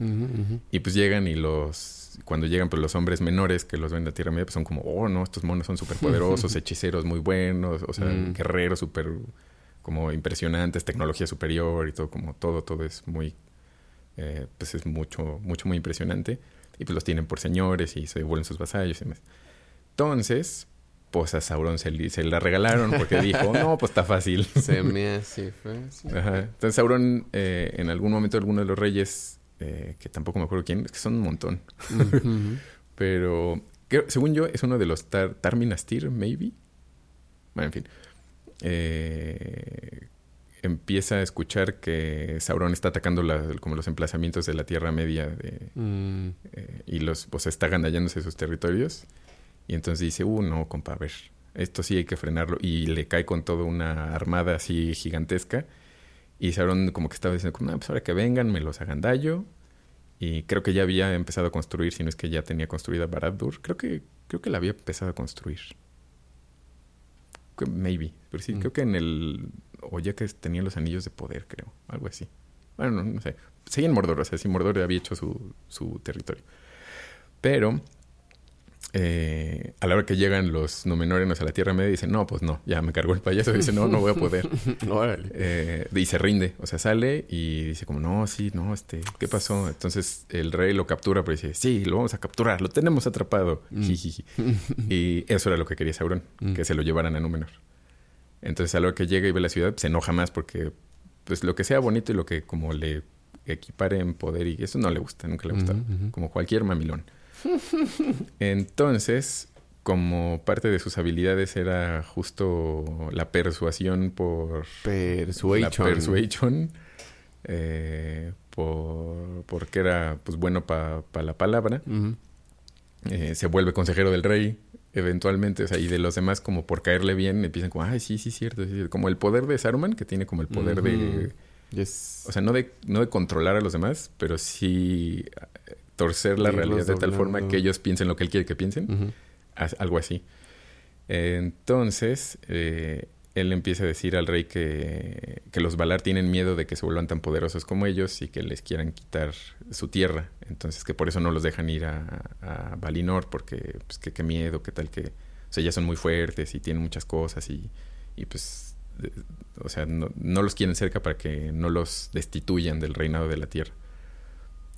Y pues llegan y los cuando llegan pues los hombres menores que los ven de Tierra Media pues son como, "Oh, no, estos monos son súper poderosos, hechiceros muy buenos, o sea, guerreros súper como impresionantes, tecnología superior y todo, como todo, todo es muy, eh, pues es mucho, mucho, muy impresionante. Y pues los tienen por señores y se vuelven sus vasallos y demás. Entonces, pues a Sauron se, se la regalaron porque dijo, no, pues está fácil. Se me hace fácil. Entonces Sauron, eh, en algún momento, alguno de los reyes, eh, que tampoco me acuerdo quién, es que son un montón. Pero, según yo, es uno de los tar Tarminastir, maybe. Bueno, en fin eh, empieza a escuchar que Sauron está atacando como los emplazamientos de la Tierra Media mm. eh, y los pues está gandallándose sus territorios. Y entonces dice, uh, no, compa, a ver, esto sí hay que frenarlo. Y le cae con toda una armada así gigantesca. Y Sauron como que estaba diciendo, no, pues ahora que vengan, me los agandallo. Y creo que ya había empezado a construir, si no es que ya tenía construida Barad-dûr. Creo que, creo que la había empezado a construir. Maybe. Pero sí, Mm. creo que en el... O ya que tenía los anillos de poder, creo. Algo así. Bueno, no, no sé. Seguía en Mordor, o sea, sí, Mordor había hecho su, su territorio. Pero eh, a la hora que llegan los Númenóreanos a la Tierra Media, dicen, no, pues no, ya me cargó el payaso. Dice, no, no voy a poder. Eh, y se rinde, o sea, sale y dice como, no, sí, no, este, ¿qué pasó? Entonces el rey lo captura, pero dice, sí, lo vamos a capturar, lo tenemos atrapado. Mm. Y eso era lo que quería Sauron, Mm. que se lo llevaran a Númenor. Entonces a la hora que llega y ve la ciudad, se enoja más porque, pues, lo que sea bonito y lo que como le equipare en poder y eso no le gusta, nunca le ujú. Como cualquier mamilón. Entonces, como parte de sus habilidades era justo la persuasión por Persuasion. la persuasion eh, por, porque era pues bueno para la palabra. Eh, se vuelve consejero del rey eventualmente o sea y de los demás como por caerle bien empiezan como ay sí sí cierto, sí, cierto". como el poder de Saruman que tiene como el poder de. Yes. o sea no de no de controlar a los demás pero sí torcer la realidad de tal forma que ellos piensen lo que él quiere que piensen algo así. Entonces, eh, él empieza a decir al rey que, que los Valar tienen miedo de que se vuelvan tan poderosos como ellos y que les quieran quitar su tierra. Entonces, que por eso no los dejan ir a, a Valinor, porque, pues, que qué miedo, qué tal que... O sea, ya son muy fuertes y tienen muchas cosas y, y pues, de- o sea, no, no los quieren cerca para que no los destituyan del reinado de la tierra.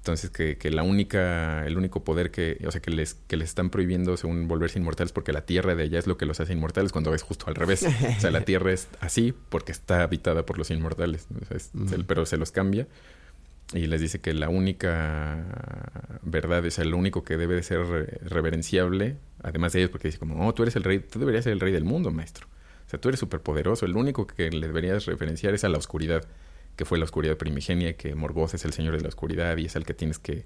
Entonces, que, que la única, el único poder que, o sea, que les, que les están prohibiendo según volverse inmortales, porque la tierra de allá es lo que los hace inmortales, cuando es justo al revés. O sea, la tierra es así porque está habitada por los inmortales, O sea, es- Ujú. se- pero se los cambia y les dice que la única verdad, o sea, lo único que debe de ser re- reverenciable, además de ellos, porque dice como, oh, tú eres el rey, tú deberías ser el rey del mundo, maestro. O sea, tú eres súper poderoso, el único que le deberías referenciar es a la oscuridad que fue la oscuridad primigenia, que Morgoth es el señor de la oscuridad y es el que tienes que,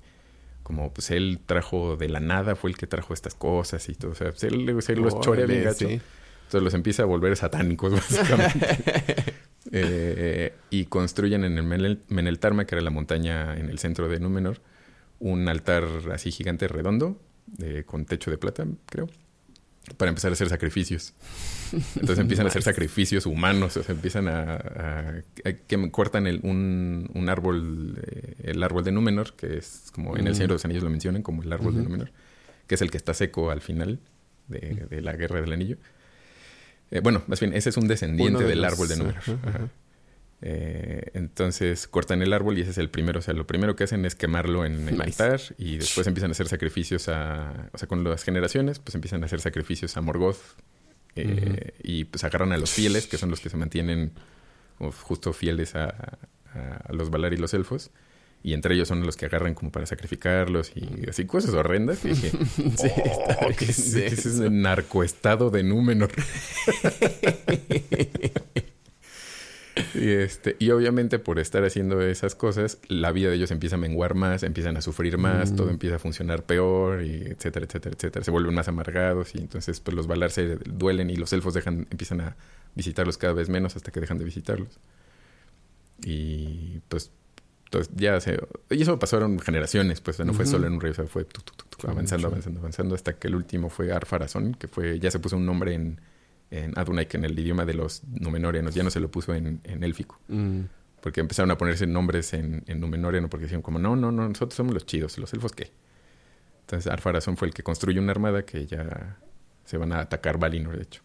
como pues él trajo de la nada, fue el que trajo estas cosas y todo, o sea, pues, él, él los chorea bien gacho. sí. Entonces los empieza a volver satánicos, básicamente. Eh, y construyen en el Menel, Meneltarma, que era la montaña en el centro de Númenor, un altar así gigante redondo, eh, con techo de plata, creo, para empezar a hacer sacrificios. Entonces empiezan a hacer sacrificios humanos, o sea, empiezan a, a- a- que cortan el- un, un árbol, eh, el árbol de Númenor, que es como en el Mm. Señor de los Anillos lo mencionan, como el árbol de. Númenor, que es el que está seco al final de, de la Guerra del Anillo. Eh, bueno, más bien, ese es un descendiente de del los- árbol de Númenor. ajá, Ajá. ajá. Eh, entonces cortan el árbol y ese es el primero. O sea, lo primero que hacen es quemarlo en el Nice. altar y después empiezan a hacer sacrificios a. O sea, con las generaciones, pues empiezan a hacer sacrificios a Morgoth. eh, Y pues agarran a los fieles, que son los que se mantienen como justo fieles a, a- a los Valar y los elfos. Y entre ellos son los que agarran como para sacrificarlos y así cosas horrendas. Y dije, Sí, "Oh, bien ¿qué es, qué es denso. ese narcoestado de Númenor? Y, este, y obviamente por estar haciendo esas cosas, la vida de ellos empieza a menguar más, empiezan a sufrir más, Mm. todo empieza a funcionar peor, y etcétera, etcétera, etcétera. Se vuelven más amargados y entonces pues los Valar se duelen y los elfos dejan, empiezan a visitarlos cada vez menos hasta que dejan de visitarlos. Y pues entonces, ya se... Y eso pasaron generaciones, pues no fue solo en un rey, o sea, fue tu, tu, tu, avanzando, avanzando, avanzando, hasta que el último fue Arpharazón, que fue, ya se puso un nombre en, en Adunai, que en el idioma de los Númenóreanos, ya no se lo puso en, en élfico. Mm. Porque empezaron a ponerse nombres en, en Númenóreano, porque decían como, no, no, no, nosotros somos los chidos, ¿los elfos qué? Entonces Arpharazón fue el que construyó una armada que ya se van a atacar Valinor, de hecho.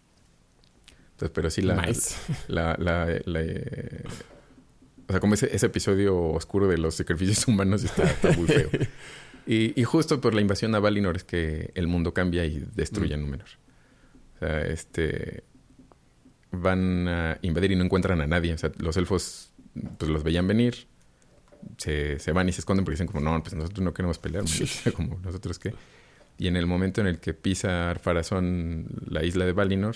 Entonces, pero sí la... Nice. la, la, la, eh, o sea, como ese, ese episodio oscuro de los sacrificios humanos está, está muy feo. Y, y justo por la invasión a Valinor es que el mundo cambia y destruye Mm. Númenor. Sea, este... Van a invadir y no encuentran a nadie. O sea, los elfos pues los veían venir. Se, se van y se esconden porque dicen como, no, pues nosotros no queremos pelear. man". como, ¿nosotros qué? Y en el momento en el que pisa Arpharazón la isla de Valinor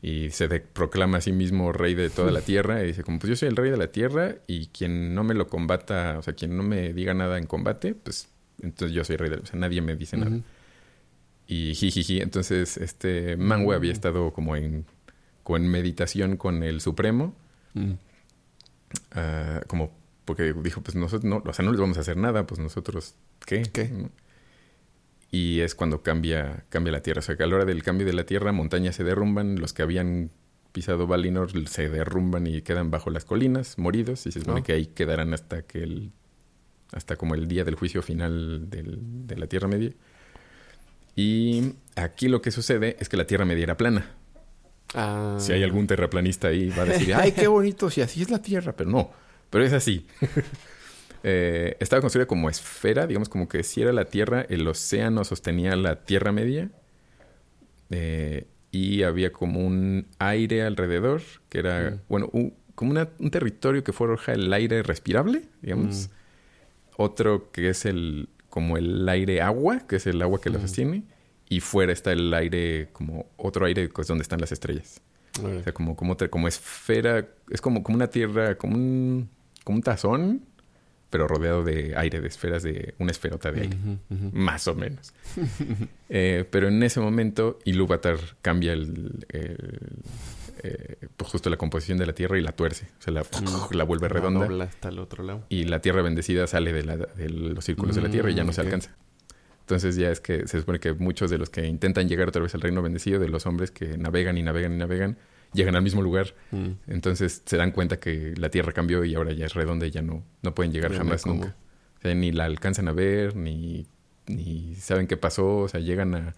y se proclama a sí mismo rey de toda la tierra y dice como, pues yo soy el rey de la tierra y quien no me lo combata, o sea, quien no me diga nada en combate, pues entonces yo soy rey de... O sea, nadie me dice nada. Y jijiji, entonces este Manwë había estado como en, como en meditación con el Supremo Mm. ah, como porque dijo, pues nosotros no, o sea, no les vamos a hacer nada, pues nosotros, ¿qué? ¿Qué? Y es cuando cambia, cambia la tierra. O sea, que a la hora del cambio de la tierra, montañas se derrumban, los que habían pisado Valinor se derrumban y quedan bajo las colinas, moridos, y se supone Oh. que ahí quedarán hasta que el, hasta como el día del juicio final del- de la Tierra Media. Y aquí lo que sucede es que la Tierra Media era plana. Ah, Si hay algún terraplanista ahí, va a decir, ay, qué bonito, si así es la Tierra, pero no, pero es así. Eh, estaba construida como esfera, digamos como que si era la Tierra, el océano sostenía la Tierra Media eh, y había como un aire alrededor, que era, Mm. bueno, un- como una- un territorio que forja el aire respirable, digamos. Mm. Otro que es el como el aire agua, que es el agua que Mm. sostiene. Y fuera está el aire, como otro aire, que es donde están las estrellas. O sea, como, como, como esfera, es como, como una tierra, como un, como un tazón, pero rodeado de aire, de esferas, de una esferota de aire, más o menos. Eh, pero en ese momento, Ilúvatar cambia el, el, eh, pues justo la composición de la tierra y la tuerce. O sea, la, Mm. la vuelve La redonda. dobla hasta el otro lado. Y la tierra bendecida sale de, la- de los círculos de la tierra y ya no se Mm, ok. alcanza. Entonces ya es que se supone que muchos de los que intentan llegar otra vez al reino bendecido, de los hombres que navegan y navegan y navegan, llegan al mismo lugar. Mm. Entonces se dan cuenta que la tierra cambió y ahora ya es redonda y ya no, no pueden llegar Ya jamás nunca. O sea, ni la alcanzan a ver, ni, ni saben qué pasó. O sea, llegan a...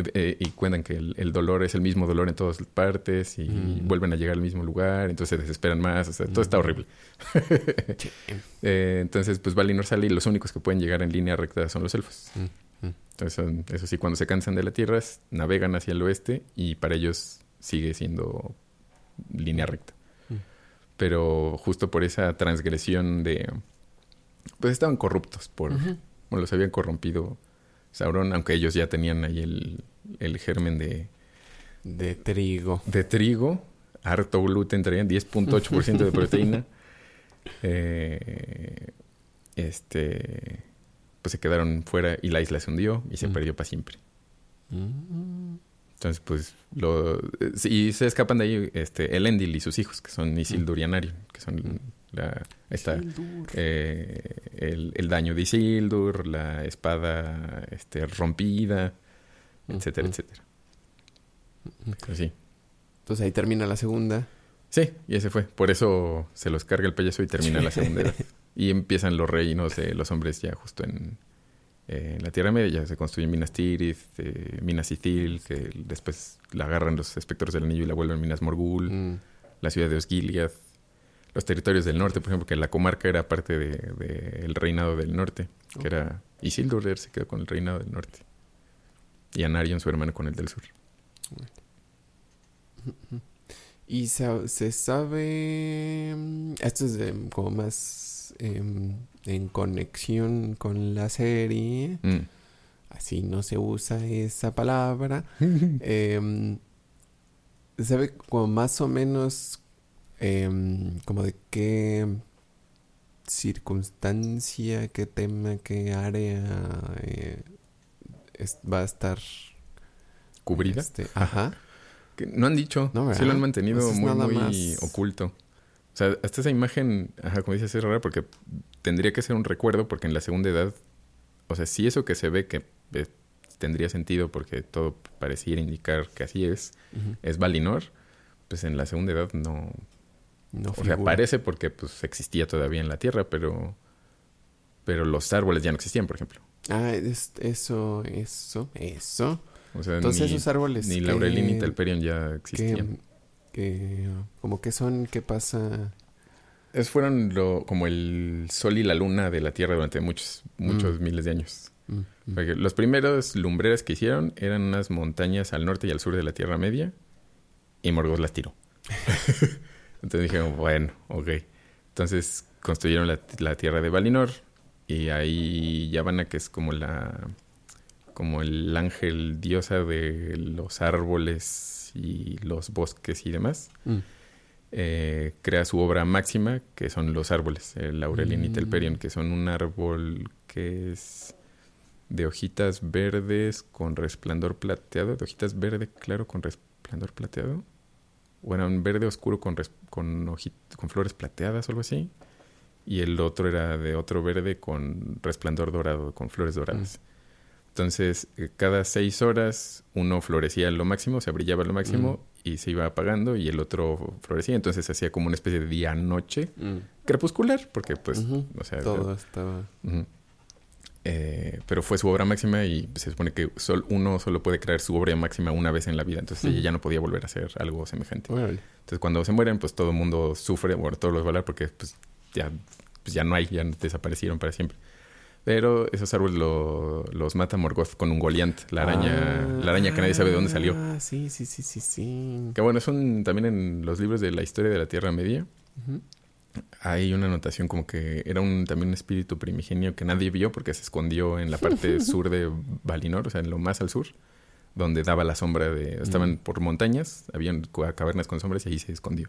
eh, eh, y cuentan que el, el dolor es el mismo dolor en todas partes y Mm. vuelven a llegar al mismo lugar, entonces se desesperan más, o sea, todo está horrible. Eh, entonces, pues Valinor sale y los únicos que pueden llegar en línea recta son los elfos. Mm. Entonces, son- eso sí, cuando se cansan de la tierra, s- navegan hacia el oeste y para ellos sigue siendo línea recta. Pero justo por esa transgresión de... Pues estaban corruptos por... Bueno, los habían corrompido Sauron, aunque ellos ya tenían ahí el, el germen de, De trigo. de trigo, harto gluten, traían 10.8% de proteína. Eh, este, pues se quedaron fuera y la isla se hundió y se Mm. perdió para siempre. Mm. Entonces, pues, lo, eh, y se escapan de ahí este, Elendil y sus hijos, que son Isildur y Anarion, que son Mm. La, ahí está, eh, el, el daño de Isildur, la espada este, rompida, etcétera, etcétera. Pues sí. Entonces ahí termina la segunda. Sí, y ese fue. Por eso se los carga el pellezo y termina la segunda edad. Y empiezan los reinos de los hombres ya justo en, eh, en la Tierra Media. Ya se construyen Minas Tirith, eh, Minas Ithil, que después la agarran los espectros del anillo y la vuelven Minas Morgul. Mm. La ciudad de Osgiliath. Los territorios del norte, por ejemplo, que la comarca era parte del de, el reinado del norte. Que era Isildur, se quedó con el reinado del norte. Y Anarion, su hermano, con el del sur. Y sa- se, sabe... mm, Esto es em, como más em, en conexión con la serie. Mm. Así no se usa esa palabra. Em, se sabe como más o menos em, como de qué circunstancia, qué tema, qué área eh, es- va a estar ¿Cubrida? este, ajá. Que no han dicho, No, sí lo han mantenido Pues es muy, nada muy más- oculto. O sea, hasta esa imagen, ajá, como dices, es rara porque tendría que ser un recuerdo porque en la segunda edad, o sea, si eso que se ve que eh, tendría sentido porque todo pareciera indicar que así es, es Valinor, pues en la segunda edad no... No o sea, parece porque pues existía todavía en la Tierra, pero... Pero los árboles ya no existían, por ejemplo. Ah, es- eso, eso, eso. O sea, Entonces ni, esos árboles ni Laurelin ni Telperion ya existían. que como que son, ¿qué pasa? Es, fueron lo, como el sol y la luna de la Tierra durante muchos, muchos Mm. miles de años. Mm, mm. Los primeros lumbreras que hicieron eran unas montañas al norte y al sur de la Tierra Media y Morgoth las tiró. Entonces dijeron, bueno, ok. Entonces construyeron la, la Tierra de Valinor y ahí Yavanna, que es como la como el ángel diosa de los árboles y los bosques y demás, Mm. eh, crea su obra máxima, que son los árboles, el y Mm. Telperion, que son un árbol que es de hojitas verdes con resplandor plateado, de hojitas verde claro con resplandor plateado, o era un verde oscuro con, con, con flores plateadas o algo así, y el otro era de otro verde con resplandor dorado, con flores doradas. Mm. Entonces, eh, cada seis horas uno florecía lo máximo, se brillaba lo máximo mm. y se iba apagando y el otro florecía. Entonces hacía como una especie de día-noche mm. crepuscular, porque pues, o sea... Todo estaba... Eh, pero fue su obra máxima y se supone que uno solo puede crear su obra máxima una vez en la vida. Entonces ella ya no podía volver a hacer algo semejante. Entonces cuando se mueren, pues todo el mundo sufre, bueno, todos los valar porque pues ya, pues ya no hay, ya desaparecieron para siempre. Pero esos árboles los mata Morgoth con un Goliant, la araña, la araña que nadie sabe de dónde salió. Ah, sí, sí, sí, sí, sí. Que bueno, son también en los libros de la historia de la Tierra Media hay una anotación como que era un, también un espíritu primigenio que nadie vio porque se escondió en la parte sur de Valinor, o sea, en lo más al sur, donde daba la sombra de... Estaban por montañas, habían cavernas con sombras y ahí se escondió.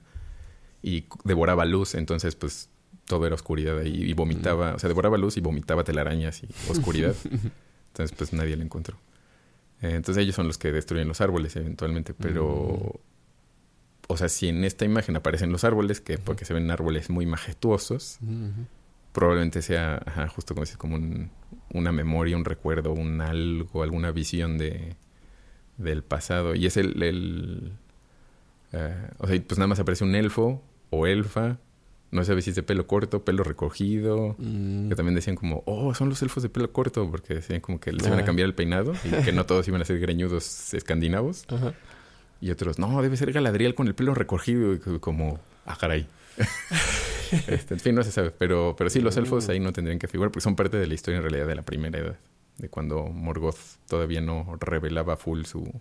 Y devoraba luz, entonces pues todo era oscuridad ahí y vomitaba, o sea, devoraba luz y vomitaba telarañas y oscuridad. Entonces pues nadie le encontró. Eh, entonces ellos son los que destruyen los árboles eventualmente, pero o sea, si en esta imagen aparecen los árboles, que porque se ven árboles muy majestuosos, probablemente sea, justo como dices, como una memoria, un recuerdo, un algo, alguna visión de del pasado. Y es el, el eh, o sea, pues nada más aparece un elfo o elfa, no sabes si es de pelo corto, pelo recogido, mm. que también decían como, oh, son los elfos de pelo corto, porque decían como que les iban a cambiar el peinado y que no todos iban a ser greñudos escandinavos. Ajá. Y otros, no, debe ser Galadriel con el pelo recogido, y como, ah, caray. este, en fin, no se sabe. Pero, pero sí, los elfos ahí no tendrían que figurar, porque son parte de la historia en realidad de la primera edad. De cuando Morgoth todavía no revelaba full su,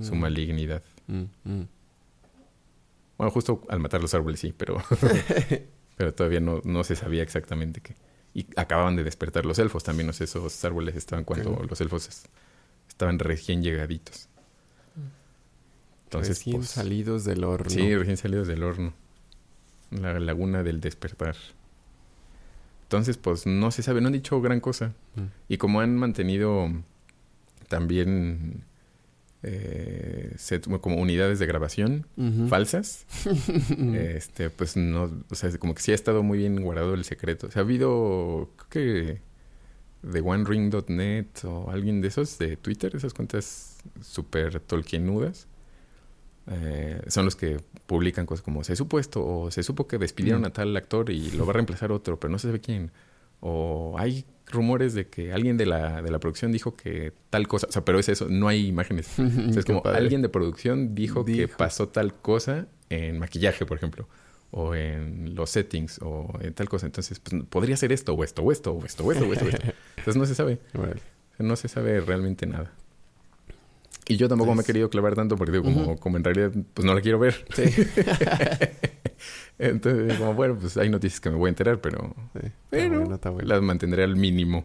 su mm. malignidad. Mm, mm. Bueno, justo al matar los árboles sí, pero, pero todavía no, no se sabía exactamente qué. Y acababan de despertar los elfos también, no sé, esos árboles estaban cuando los elfos estaban recién llegaditos. Entonces, recién pues, salidos del horno. Sí, recién salidos del horno. La laguna del despertar. Entonces, pues no se sabe, no han dicho gran cosa. Mm. Y como han mantenido también eh, como unidades de grabación falsas, este, pues no, o sea, como que sí ha estado muy bien guardado el secreto. O sea, ha habido, creo que de OneRing.net o alguien de esos de Twitter, esas cuentas súper tolkienudas, eh, son los que publican cosas como se supuesto o se supo que despidieron mm. a tal actor y lo va a reemplazar otro, pero no se sabe quién. O hay rumores de que alguien de la, de la producción dijo que tal cosa, o sea, pero es eso, no hay imágenes. es como alguien de producción dijo, que pasó tal cosa en maquillaje, por ejemplo, o en los settings, o en tal cosa. Entonces, pues, podría ser esto, o esto, o esto, o esto, o esto, o esto. Entonces no se sabe. no se sabe realmente nada. Y yo tampoco me he querido clavar tanto porque digo, como, como en realidad, pues no la quiero ver. Sí. Entonces, como bueno, pues hay noticias que me voy a enterar, pero, pero las mantendré al mínimo.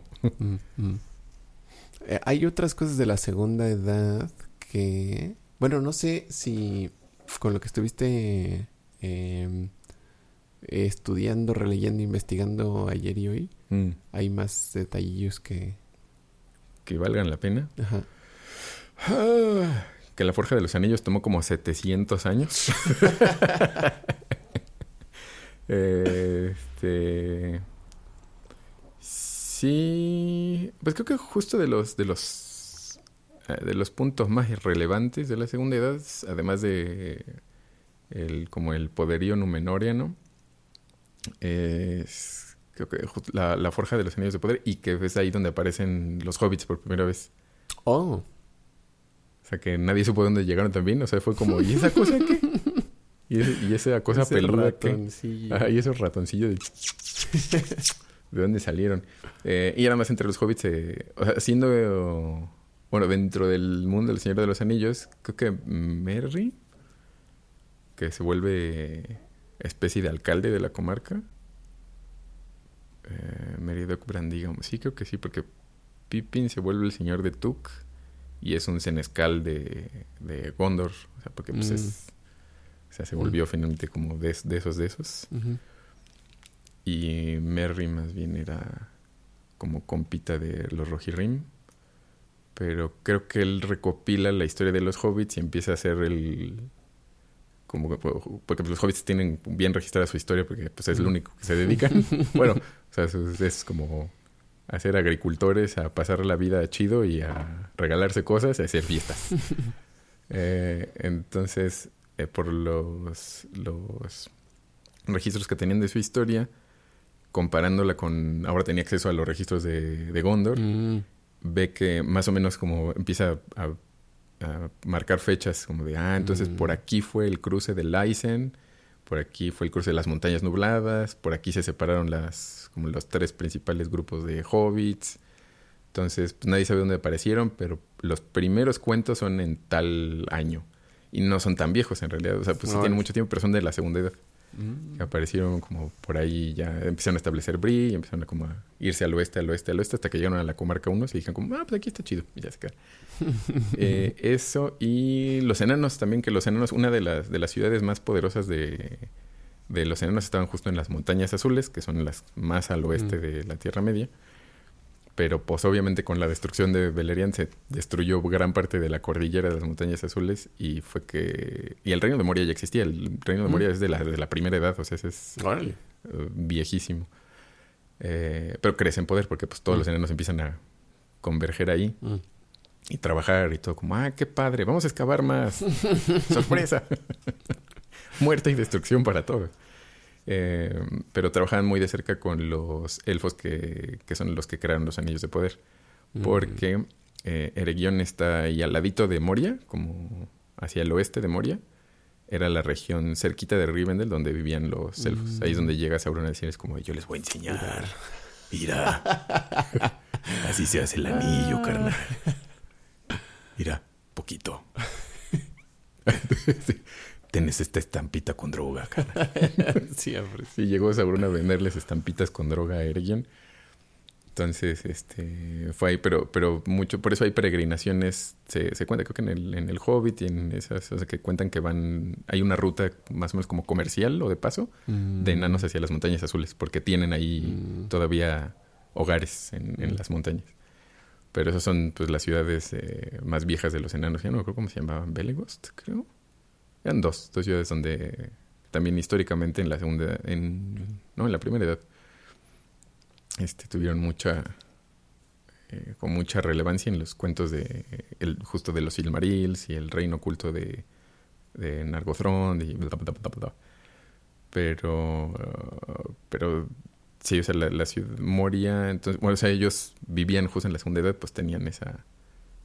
Eh, hay otras cosas de la segunda edad que, bueno, no sé si con lo que estuviste em, estudiando, releyendo, investigando ayer y hoy, mm. hay más detallillos que... Que valgan la pena. Ajá que la Forja de los Anillos tomó como 700 años. este. Sí. Pues creo que justo de los. de los. Eh, de los puntos más relevantes de la segunda edad, además de. El, como el poderío numenoriano. Es. Creo que la, la Forja de los Anillos de Poder. Y que es ahí donde aparecen los hobbits por primera vez. Oh. O sea, que nadie supo dónde llegaron también. O sea, fue como, ¿y esa cosa qué? Y, esa cosa ese peluda ratoncillo. y esos ratoncillos de... ¿De dónde salieron? Eh, y además entre los hobbits, eh, o sea, siendo... bueno, dentro del mundo del Señor de los Anillos, creo que Merry, que se vuelve especie de alcalde de la comarca. Eh, Meridoc Brandigam. Sí, creo que sí, porque Pippin se vuelve el señor de Tuk y es un senescal de, de Gondor, o sea, porque pues es, o sea, se volvió finalmente como de, de, esos de esos. Y Merry más bien era como compita de los Rohirrim, pero creo que él recopila la historia de los hobbits y empieza a hacer el como porque los hobbits tienen bien registrada su historia porque pues es lo único que se dedican. bueno, o sea, es, como hacer agricultores, a pasar la vida chido y a regalarse cosas, a hacer fiestas. Eh, entonces, eh, por los, los registros que tenían de su historia, comparándola con, ahora tenía acceso a los registros de, de Gondor, mm. ve que más o menos como empieza a marcar fechas, como de, ah, entonces por mm. aquí fue el cruce de Lysen, por aquí fue el cruce de las montañas nubladas, por aquí se separaron las, como los tres principales grupos de hobbits. Entonces, pues, nadie sabe dónde aparecieron, pero los primeros cuentos son en tal año. Y no son tan viejos en realidad. O sea, pues sí tienen mucho tiempo, pero son de la segunda edad. Que aparecieron como por ahí, ya empezaron a establecer Brie, y empezaron a como a irse al oeste, al oeste, al oeste, hasta que llegaron a la comarca 1 y dijeron como, ah, pues aquí está chido. Y ya se quedaron. Eh, eso y los enanos también, que los enanos, una de las, de las ciudades más poderosas de, de los enanos estaban justo en las montañas azules, que son las más al oeste mm. de la Tierra Media. Pero pues obviamente con la destrucción de Beleriand se destruyó gran parte de la cordillera de las montañas azules y fue que... Y el reino de Moria ya existía, el reino de Moria es de la, de la primera edad, o sea, ese es uh, viejísimo. Eh, pero crece en poder porque pues todos los enanos empiezan a converger ahí y trabajar y todo como, ah, qué padre, vamos a excavar más. Sorpresa. Muerte y destrucción para todos. Eh, pero trabajaban muy de cerca con los elfos que, que son los que crearon los anillos de poder. Mm. Porque eh, Eregion está ahí al ladito de Moria, como hacia el oeste de Moria. Era la región cerquita de Rivendell donde vivían los elfos. Ahí es donde mm. llega Sauron a decirles como, yo les voy a enseñar. Mira. Así se hace el anillo, carnal. Mira, poquito. Tienes esta estampita con droga, cara. Siempre. Sí, llegó Sauron a venderles estampitas con droga a Ergen. Entonces, este, fue ahí, pero, pero mucho, por eso hay peregrinaciones, se, se cuenta creo que en el, en el Hobbit y en esas, o sea, que cuentan que van, hay una ruta más o menos como comercial o de paso, de mm. enanos hacia las montañas azules, porque tienen ahí mm. todavía hogares en, en, mm. las montañas. Pero esas son pues las ciudades eh, más viejas de los enanos. Ya no me acuerdo cómo se llamaban. Belegost, creo. Eran dos, dos ciudades donde también históricamente en la segunda, en, no, en la primera edad, este, tuvieron mucha, eh, con mucha relevancia en los cuentos de, el, justo de los Silmarils y el reino oculto de, de Nargothrond y bla, bla, bla, Pero, pero Sí, o sea, la, ciudad Moria, entonces, bueno, o sea, ellos vivían justo en la segunda edad, pues tenían esa,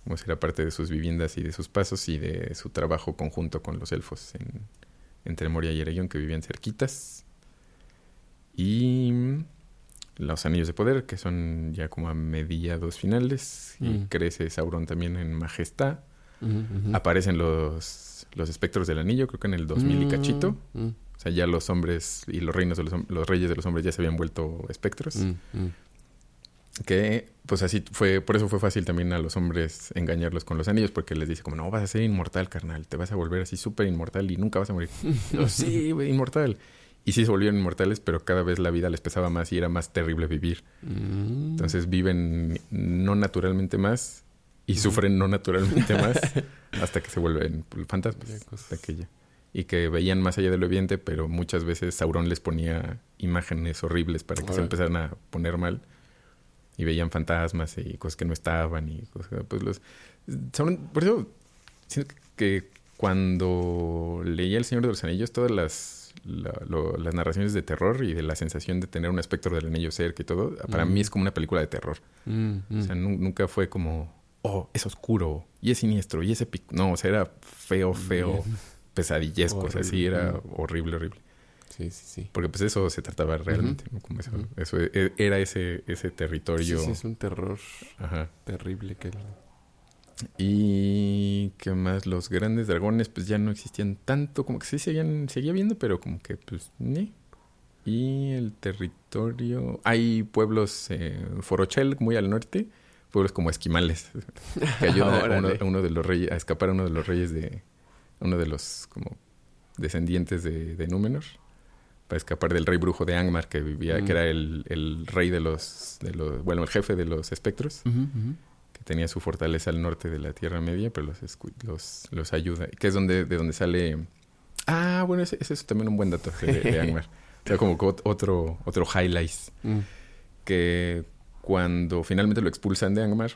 como si era parte de sus viviendas y de sus pasos y de su trabajo conjunto con los elfos en, entre Moria y Eregion, que vivían cerquitas. Y los anillos de poder, que son ya como a mediados finales, y mm. crece Sauron también en majestad. Aparecen los, los espectros del anillo, creo que en el 2000 y cachito. Mm, mm. O sea, ya los hombres y los reinos de los, los reyes de los hombres ya se habían vuelto espectros. Que, pues así fue, por eso fue fácil también a los hombres engañarlos con los anillos, porque les dice como, no, vas a ser inmortal, carnal, te vas a volver así súper inmortal y nunca vas a morir. sí, inmortal. Y sí se volvieron inmortales, pero cada vez la vida les pesaba más y era más terrible vivir. Mm. Entonces viven no naturalmente más y sufren no naturalmente más hasta que se vuelven fantasmas de aquella y que veían más allá de lo evidente, pero muchas veces Sauron les ponía imágenes horribles para que se empezaran a poner mal y veían fantasmas y cosas que no estaban y cosas pues los por eso siento que cuando leía El Señor de los Anillos todas las las narraciones de terror y de la sensación de tener un espectro del anillo cerca y todo, para mí mm. es como una película de terror. Mm, o sea, mm. nunca fue como, oh, es oscuro y es siniestro y es épico. No, o sea, era feo, feo pesadillescos, así era horrible, horrible. Sí, sí, sí. Porque pues eso se trataba realmente, Como eso, eso e, era ese, ese territorio. Sí, sí, es un terror terrible que... Y qué más, los grandes dragones pues ya no existían tanto, como que sí seguían, seguía viendo, pero como que pues ni. Y el territorio, hay pueblos, eh, Forochel, muy al norte, pueblos como esquimales, que ayudan a, uno, de los reyes, a escapar a uno de los reyes de, uno de los como descendientes de, de Númenor, para escapar del rey brujo de Angmar que vivía, que mm. era el, el, rey de los, de los, bueno, el jefe de los espectros, que tenía su fortaleza al norte de la Tierra Media, pero los, los, los ayuda, que es donde, de donde sale Ah, bueno, ese, ese es también un buen dato de, de Angmar. o sea, como que ot- otro, otro highlight. Mm. Que cuando finalmente lo expulsan de Angmar,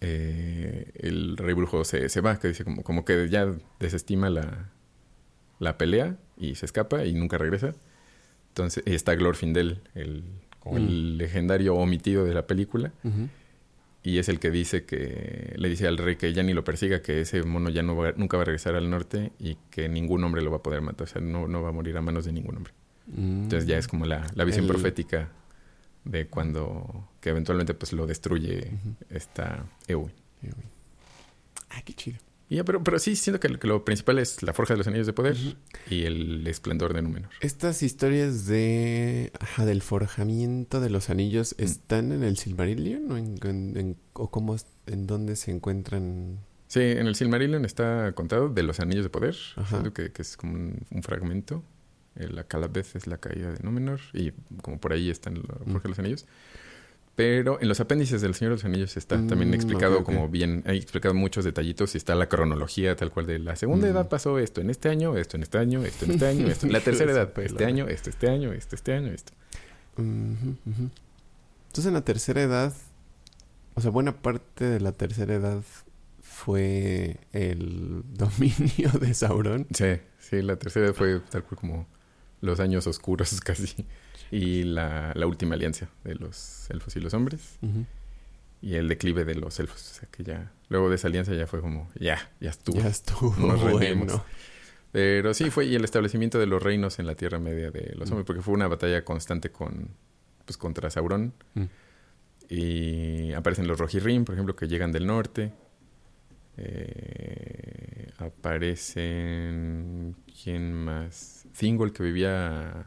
eh, el rey brujo se, se va, que dice como, como que ya desestima la, la pelea y se escapa y nunca regresa. Entonces está Glorfindel, el, como el legendario omitido de la película. Y es el que dice que le dice al rey que ya ni lo persiga, que ese mono ya no va- nunca va a regresar al norte y que ningún hombre lo va a poder matar. O sea, no, no va a morir a manos de ningún hombre. Mm. Entonces ya es como la, la visión El- profética de cuando que eventualmente pues lo destruye esta Eowyn. Ay, qué chido. Y ya, pero, pero sí siento que, lo- que lo principal es la forja de los anillos de poder y el esplendor de Númenor. Estas historias de ajá, del forjamiento de los anillos Mm. están en el Silmarillion o en, en- en- o cómo en dónde se encuentran Sí, en el Silmarillion está contado de los anillos de poder, que, que es como un, un fragmento. Eh, La Calabez es la caída de Númenor y como por ahí están la Mm. forja de los anillos. Pero en los apéndices del Señor de los Anillos está Mm, también explicado ok, ok. como bien, hay explicado muchos detallitos y está la cronología tal cual de la segunda Mm. edad pasó esto en este año, esto en este año, esto en este año, esto en la tercera edad, pelada. este año, esto este año, esto este año, esto. Entonces en la tercera edad, o sea, buena parte de la tercera edad fue el dominio de Sauron. Sí, sí, la tercera edad fue tal cual como los años oscuros casi y la, la última alianza de los elfos y los hombres. Y el declive de los elfos. O sea que ya, luego de esa alianza ya fue como, ya, ya estuvo. Ya estuvo Nos bueno. Pero sí fue, y el establecimiento de los reinos en la Tierra Media de los hombres, porque fue una batalla constante con, pues contra Sauron. Mm. Y aparecen los Rohirrim, por ejemplo, que llegan del norte. Eh, aparecen, ¿quién más? Thingol, que vivía,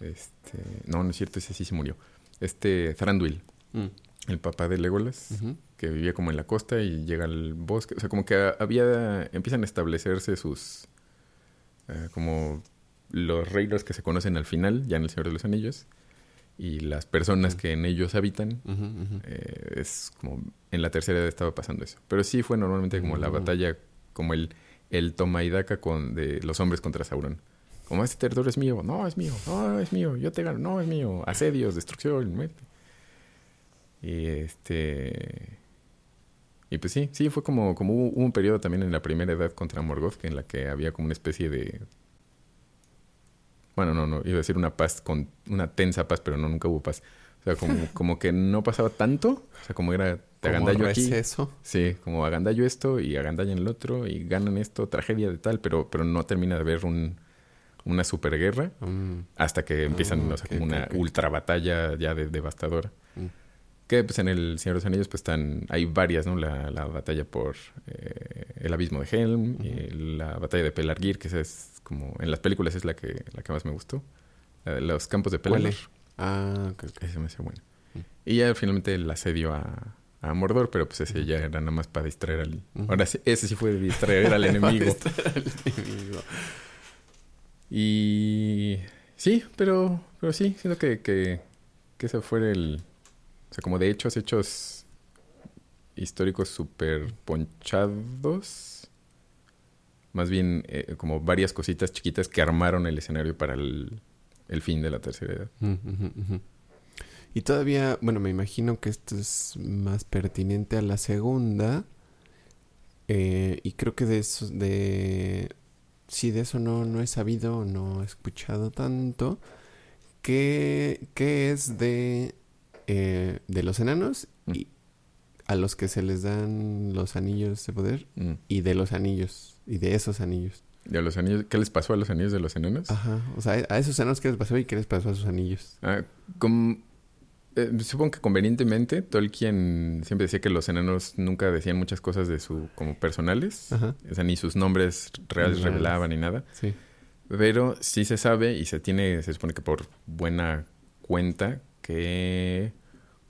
este, no, no es cierto, ese sí se murió. Este, Thranduil, Mm. el papá de Legolas que vivía como en la costa y llega al bosque. O sea, como que ha- había, empiezan a establecerse sus, eh, como los reinos que se conocen al final, ya en El Señor de los Anillos, y las personas que en ellos habitan. Eh, es como en la tercera edad estaba pasando eso. Pero sí fue normalmente como la Mm. batalla, como el, el toma y daca con, de los hombres contra Sauron. Como este territorio es mío, no es mío, no es mío, yo te gano, no es mío, asedios, destrucción, muerte. Y este. Y pues sí, sí, fue como, como hubo, hubo un periodo también en la primera edad contra Morgoth en la que había como una especie de. Bueno, no, no, iba a decir una paz, con una tensa paz, pero no, nunca hubo paz. O sea, como, como que no pasaba tanto. O sea, como era, te agandallo aquí. receso. Sí, como agandallo esto y agandallan el otro y ganan esto, tragedia de tal, pero, pero no termina de haber un, una superguerra Mm. hasta que empiezan, Ah, o sea, como ok, una ok. ultra batalla ya de, devastadora. Mm. Que pues en el Señor de los Anillos pues están, hay varias, ¿no? La, la batalla por eh, el abismo de Helm, Ujú. y la batalla de Pelargir, que esa es como, en las películas es la que, la que más me gustó. La de los campos de ¿Cuál Pelennor. es? Ah, ok. Ese me hacía bueno. Mm. Y ya finalmente el asedio a, a Mordor, pero pues ese ya era nada más para distraer al... Ujú. Ahora sí, ese sí fue distraer al enemigo. Al enemigo. Y sí, pero, pero sí, siento que, que, que ese fue el... O sea, como de hechos, hechos históricos súper ponchados. Más bien eh, como varias cositas chiquitas que armaron el escenario para el, el fin de la tercera edad. Y todavía, bueno, me imagino que esto es más pertinente a la segunda. eh, y creo que de eso, de... Sí, de eso no, no he sabido, no he escuchado tanto. ¿Qué, qué es de, eh, de los enanos Mm. y a los que se les dan los anillos de poder? Mm. Y de los anillos, y de esos anillos. ¿Y a los anillos? ¿Qué les pasó a los anillos de los enanos? Ajá, o sea, a esos enanos, ¿qué les pasó y qué les pasó a sus anillos? Ah, com- eh, supongo que convenientemente Tolkien siempre decía que los enanos nunca decían muchas cosas de su como personales, Ajá, o sea, ni sus nombres reales revelaban ni nada, sí. pero sí se sabe y se tiene, se supone que por buena cuenta que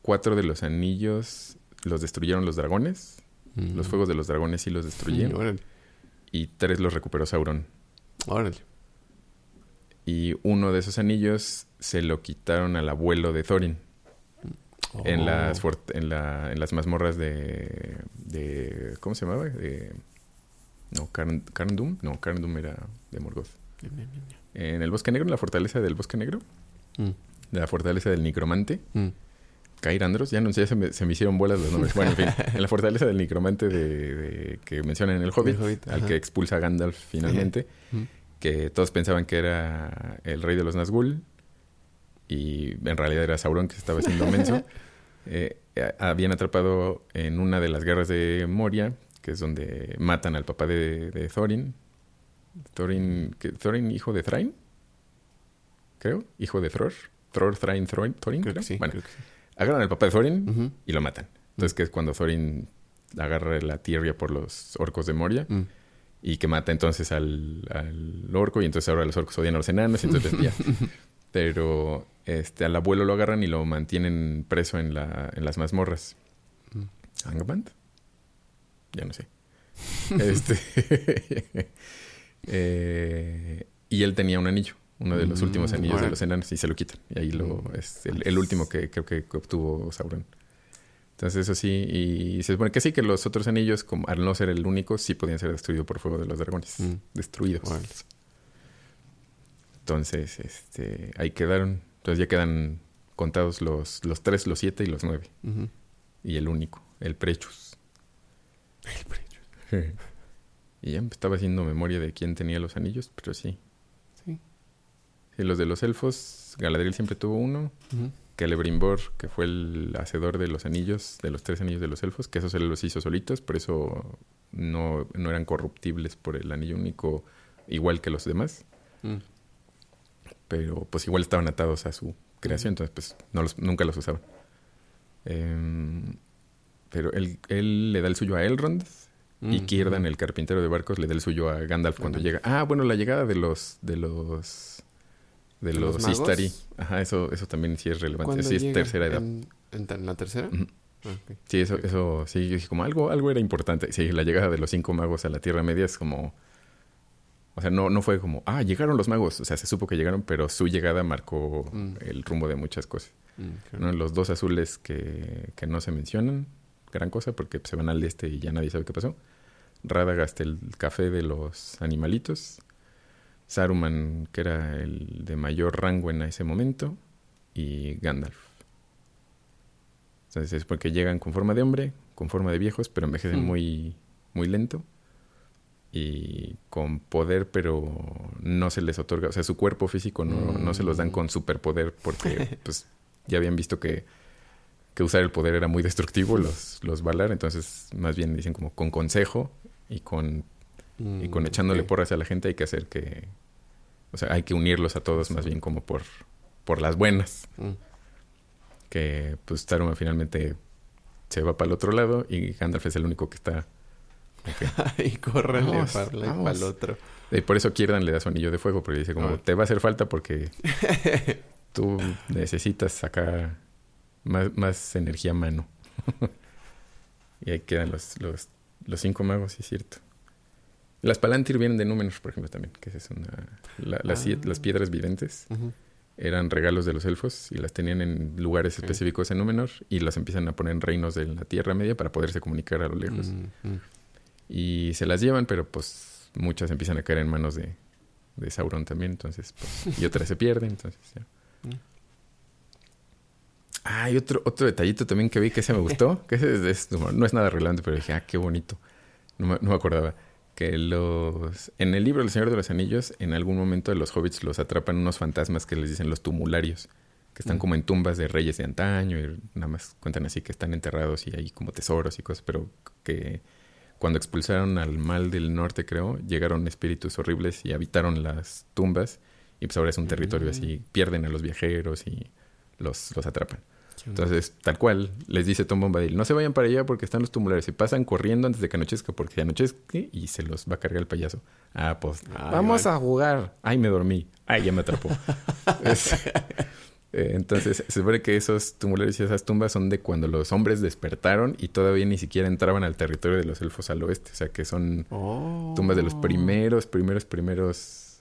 cuatro de los anillos los destruyeron los dragones, los Mm. fuegos de los dragones sí los Mm, destruyeron Órale, y tres los recuperó Sauron. órale. Y uno de esos anillos se lo quitaron al abuelo de Thorin. En Oh. las fort- en, la, en las mazmorras de, de ¿cómo se llamaba? De No, Carndum. No, Carndum era de Morgoth. En el Bosque Negro, en la fortaleza del Bosque Negro. Mm. De la fortaleza del Nicromante. Mm. Andros, ya no sé, se me, se me, hicieron bolas los nombres. Bueno, en fin, en la fortaleza del Nicromante de, que mencionan en el Hobbit, al que expulsa a Gandalf finalmente, que todos pensaban que era el rey de los Nazgûl, y en realidad era Sauron que se estaba haciendo menso. Eh, habían atrapado en una de las guerras de Moria, que es donde matan al papá de, Thorin. Thorin, Thorin, hijo de Thrain, creo, hijo de Thror. Thror, Thrain, Thorin, creo. bueno, agarran al papá de Thorin y lo matan. Entonces, que es cuando Thorin agarra la tierra por los orcos de Moria. Mm. Y que mata entonces al, al, orco. Y entonces ahora los orcos odian a los enanos. Y entonces ya. Pero este, al abuelo lo agarran y lo mantienen preso en, la, en las mazmorras. Mm. ¿Angband? Ya no sé. este, eh, y él tenía un anillo, uno de los mm, últimos anillos de los enanos, y se lo quitan. Y ahí lo mm. es el, último que creo que obtuvo Sauron. Entonces, eso sí, y se supone que sí, que los otros anillos, como al no ser el único, sí podían ser destruidos por fuego de los dragones. Destruidos. Entonces, este, ahí quedaron entonces ya quedan contados los, los tres, los siete y los nueve. Y el único, el Prechus. El Prechus. y ya estaba haciendo memoria de quién tenía los anillos, pero sí. Sí. Y los de los elfos, Galadriel siempre tuvo uno. Que Celebrimbor, que fue el hacedor de los anillos, de los tres anillos de los elfos, que esos se los hizo solitos, por eso no, no eran corruptibles por el anillo único, igual que los demás. Mm pero pues igual estaban atados a su creación, entonces pues no los, nunca los usaban. Em, pero él, él, le da el suyo a Elrond y Kierdan, el carpintero de barcos, le da el suyo a Gandalf cuando llega. Ah, bueno, la llegada de los de los de, los, Istari. Ajá, eso eso también sí es relevante. Sí es tercera edad. ¿En, la tercera? Ah, sí, eso, eso, sí, como algo, algo era importante. Sí, la llegada de los cinco magos a la Tierra Media es como o sea, no, no fue como, ah, llegaron los magos. O sea, se supo que llegaron, pero su llegada marcó mm. el rumbo de muchas cosas. Mm, los dos azules que, que, no se mencionan, gran cosa, porque se van al este y ya nadie sabe qué pasó. Radagast, el café de los animalitos. Saruman, que era el de mayor rango en ese momento. Y Gandalf. Entonces es porque llegan con forma de hombre, con forma de viejos, pero envejecen mm. muy, muy lento y con poder, pero no se les otorga, o sea, su cuerpo físico no, no se los dan mm. con superpoder porque pues ya habían visto que, que usar el poder era muy destructivo los, los Valar, entonces más bien dicen como con consejo y con, y con mm, echándole porras a la gente hay que hacer que, o sea, hay que unirlos a todos más bien como por, por las buenas. Mm. Que pues Taruma finalmente se va para el otro lado y Gandalf es el único que está y córrenle para el otro. Y por eso Kierdan le da su anillo de fuego, porque dice como, ah. te va a hacer falta porque tú necesitas sacar más, más energía a mano. y ahí quedan los, los, los cinco magos, sí es cierto. Las Palantir vienen de Númenor, por ejemplo, también, que es una... las, ah. las, piedras viventes eran regalos de los elfos y las tenían en lugares específicos en Númenor y las empiezan a poner en reinos de la Tierra Media para poderse comunicar a lo lejos. Mm, mm. Y se las llevan, pero pues muchas empiezan a caer en manos de, de Sauron también, entonces, pues, y otras se pierden, entonces ya. Ah, y otro, otro detallito también que vi que se me gustó, que es, no es nada relevante, pero dije, ah, qué bonito. No me, no me, acordaba. Que los... En el libro El Señor de los Anillos, en algún momento de los hobbits los atrapan unos fantasmas que les dicen los tumularios, que están mm. como en tumbas de reyes de antaño y nada más cuentan así que están enterrados y hay como tesoros y cosas, pero que cuando expulsaron al mal del norte, creo, llegaron espíritus horribles y habitaron las tumbas. Y pues ahora es un territorio así, mm. pierden a los viajeros y los, los atrapan. Entonces, tal cual, les dice Tom Bombadil, no se vayan para allá porque están los tumulares. Se pasan corriendo antes de que anochezca porque anochezque y se los va a cargar el payaso. Ah, pues, vamos a jugar. Ay, me dormí. Ay, ya me atrapó. Eh, entonces, se supone que esos tumulares y esas tumbas son de cuando los hombres despertaron y todavía ni siquiera entraban al territorio de los elfos al oeste. O sea, que son tumbas de los oh. primeros, primeros, primeros.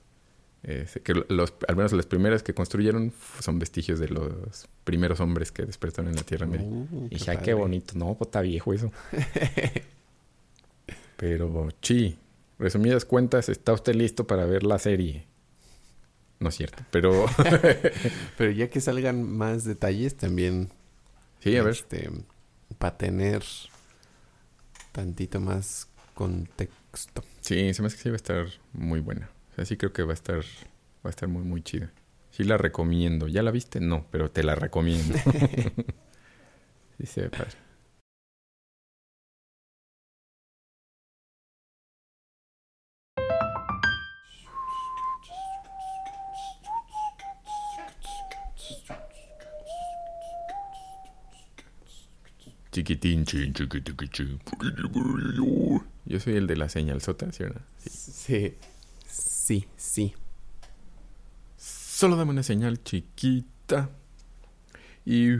Eh, que los, al menos las primeras que construyeron son vestigios de los primeros hombres que despertaron en la Tierra Media. Uh, y dije, qué, qué bonito. No, pues, está viejo eso. Pero, sí. resumidas cuentas, está usted listo para ver la serie. No es cierto, pero... pero ya que salgan más detalles también... Sí, a ver. Este, para tener tantito más contexto. Sí, se me hace que sí va a estar muy buena. O sea, sí creo que va a estar, va a estar muy, muy chida. Sí la recomiendo. ¿Ya la viste? No, pero te la recomiendo. sí se ve padre. Chiquitín, chin, chiquitín, Yo soy el de la señal sota, ¿sí Sí. Sí, sí. Solo dame una señal chiquita. Y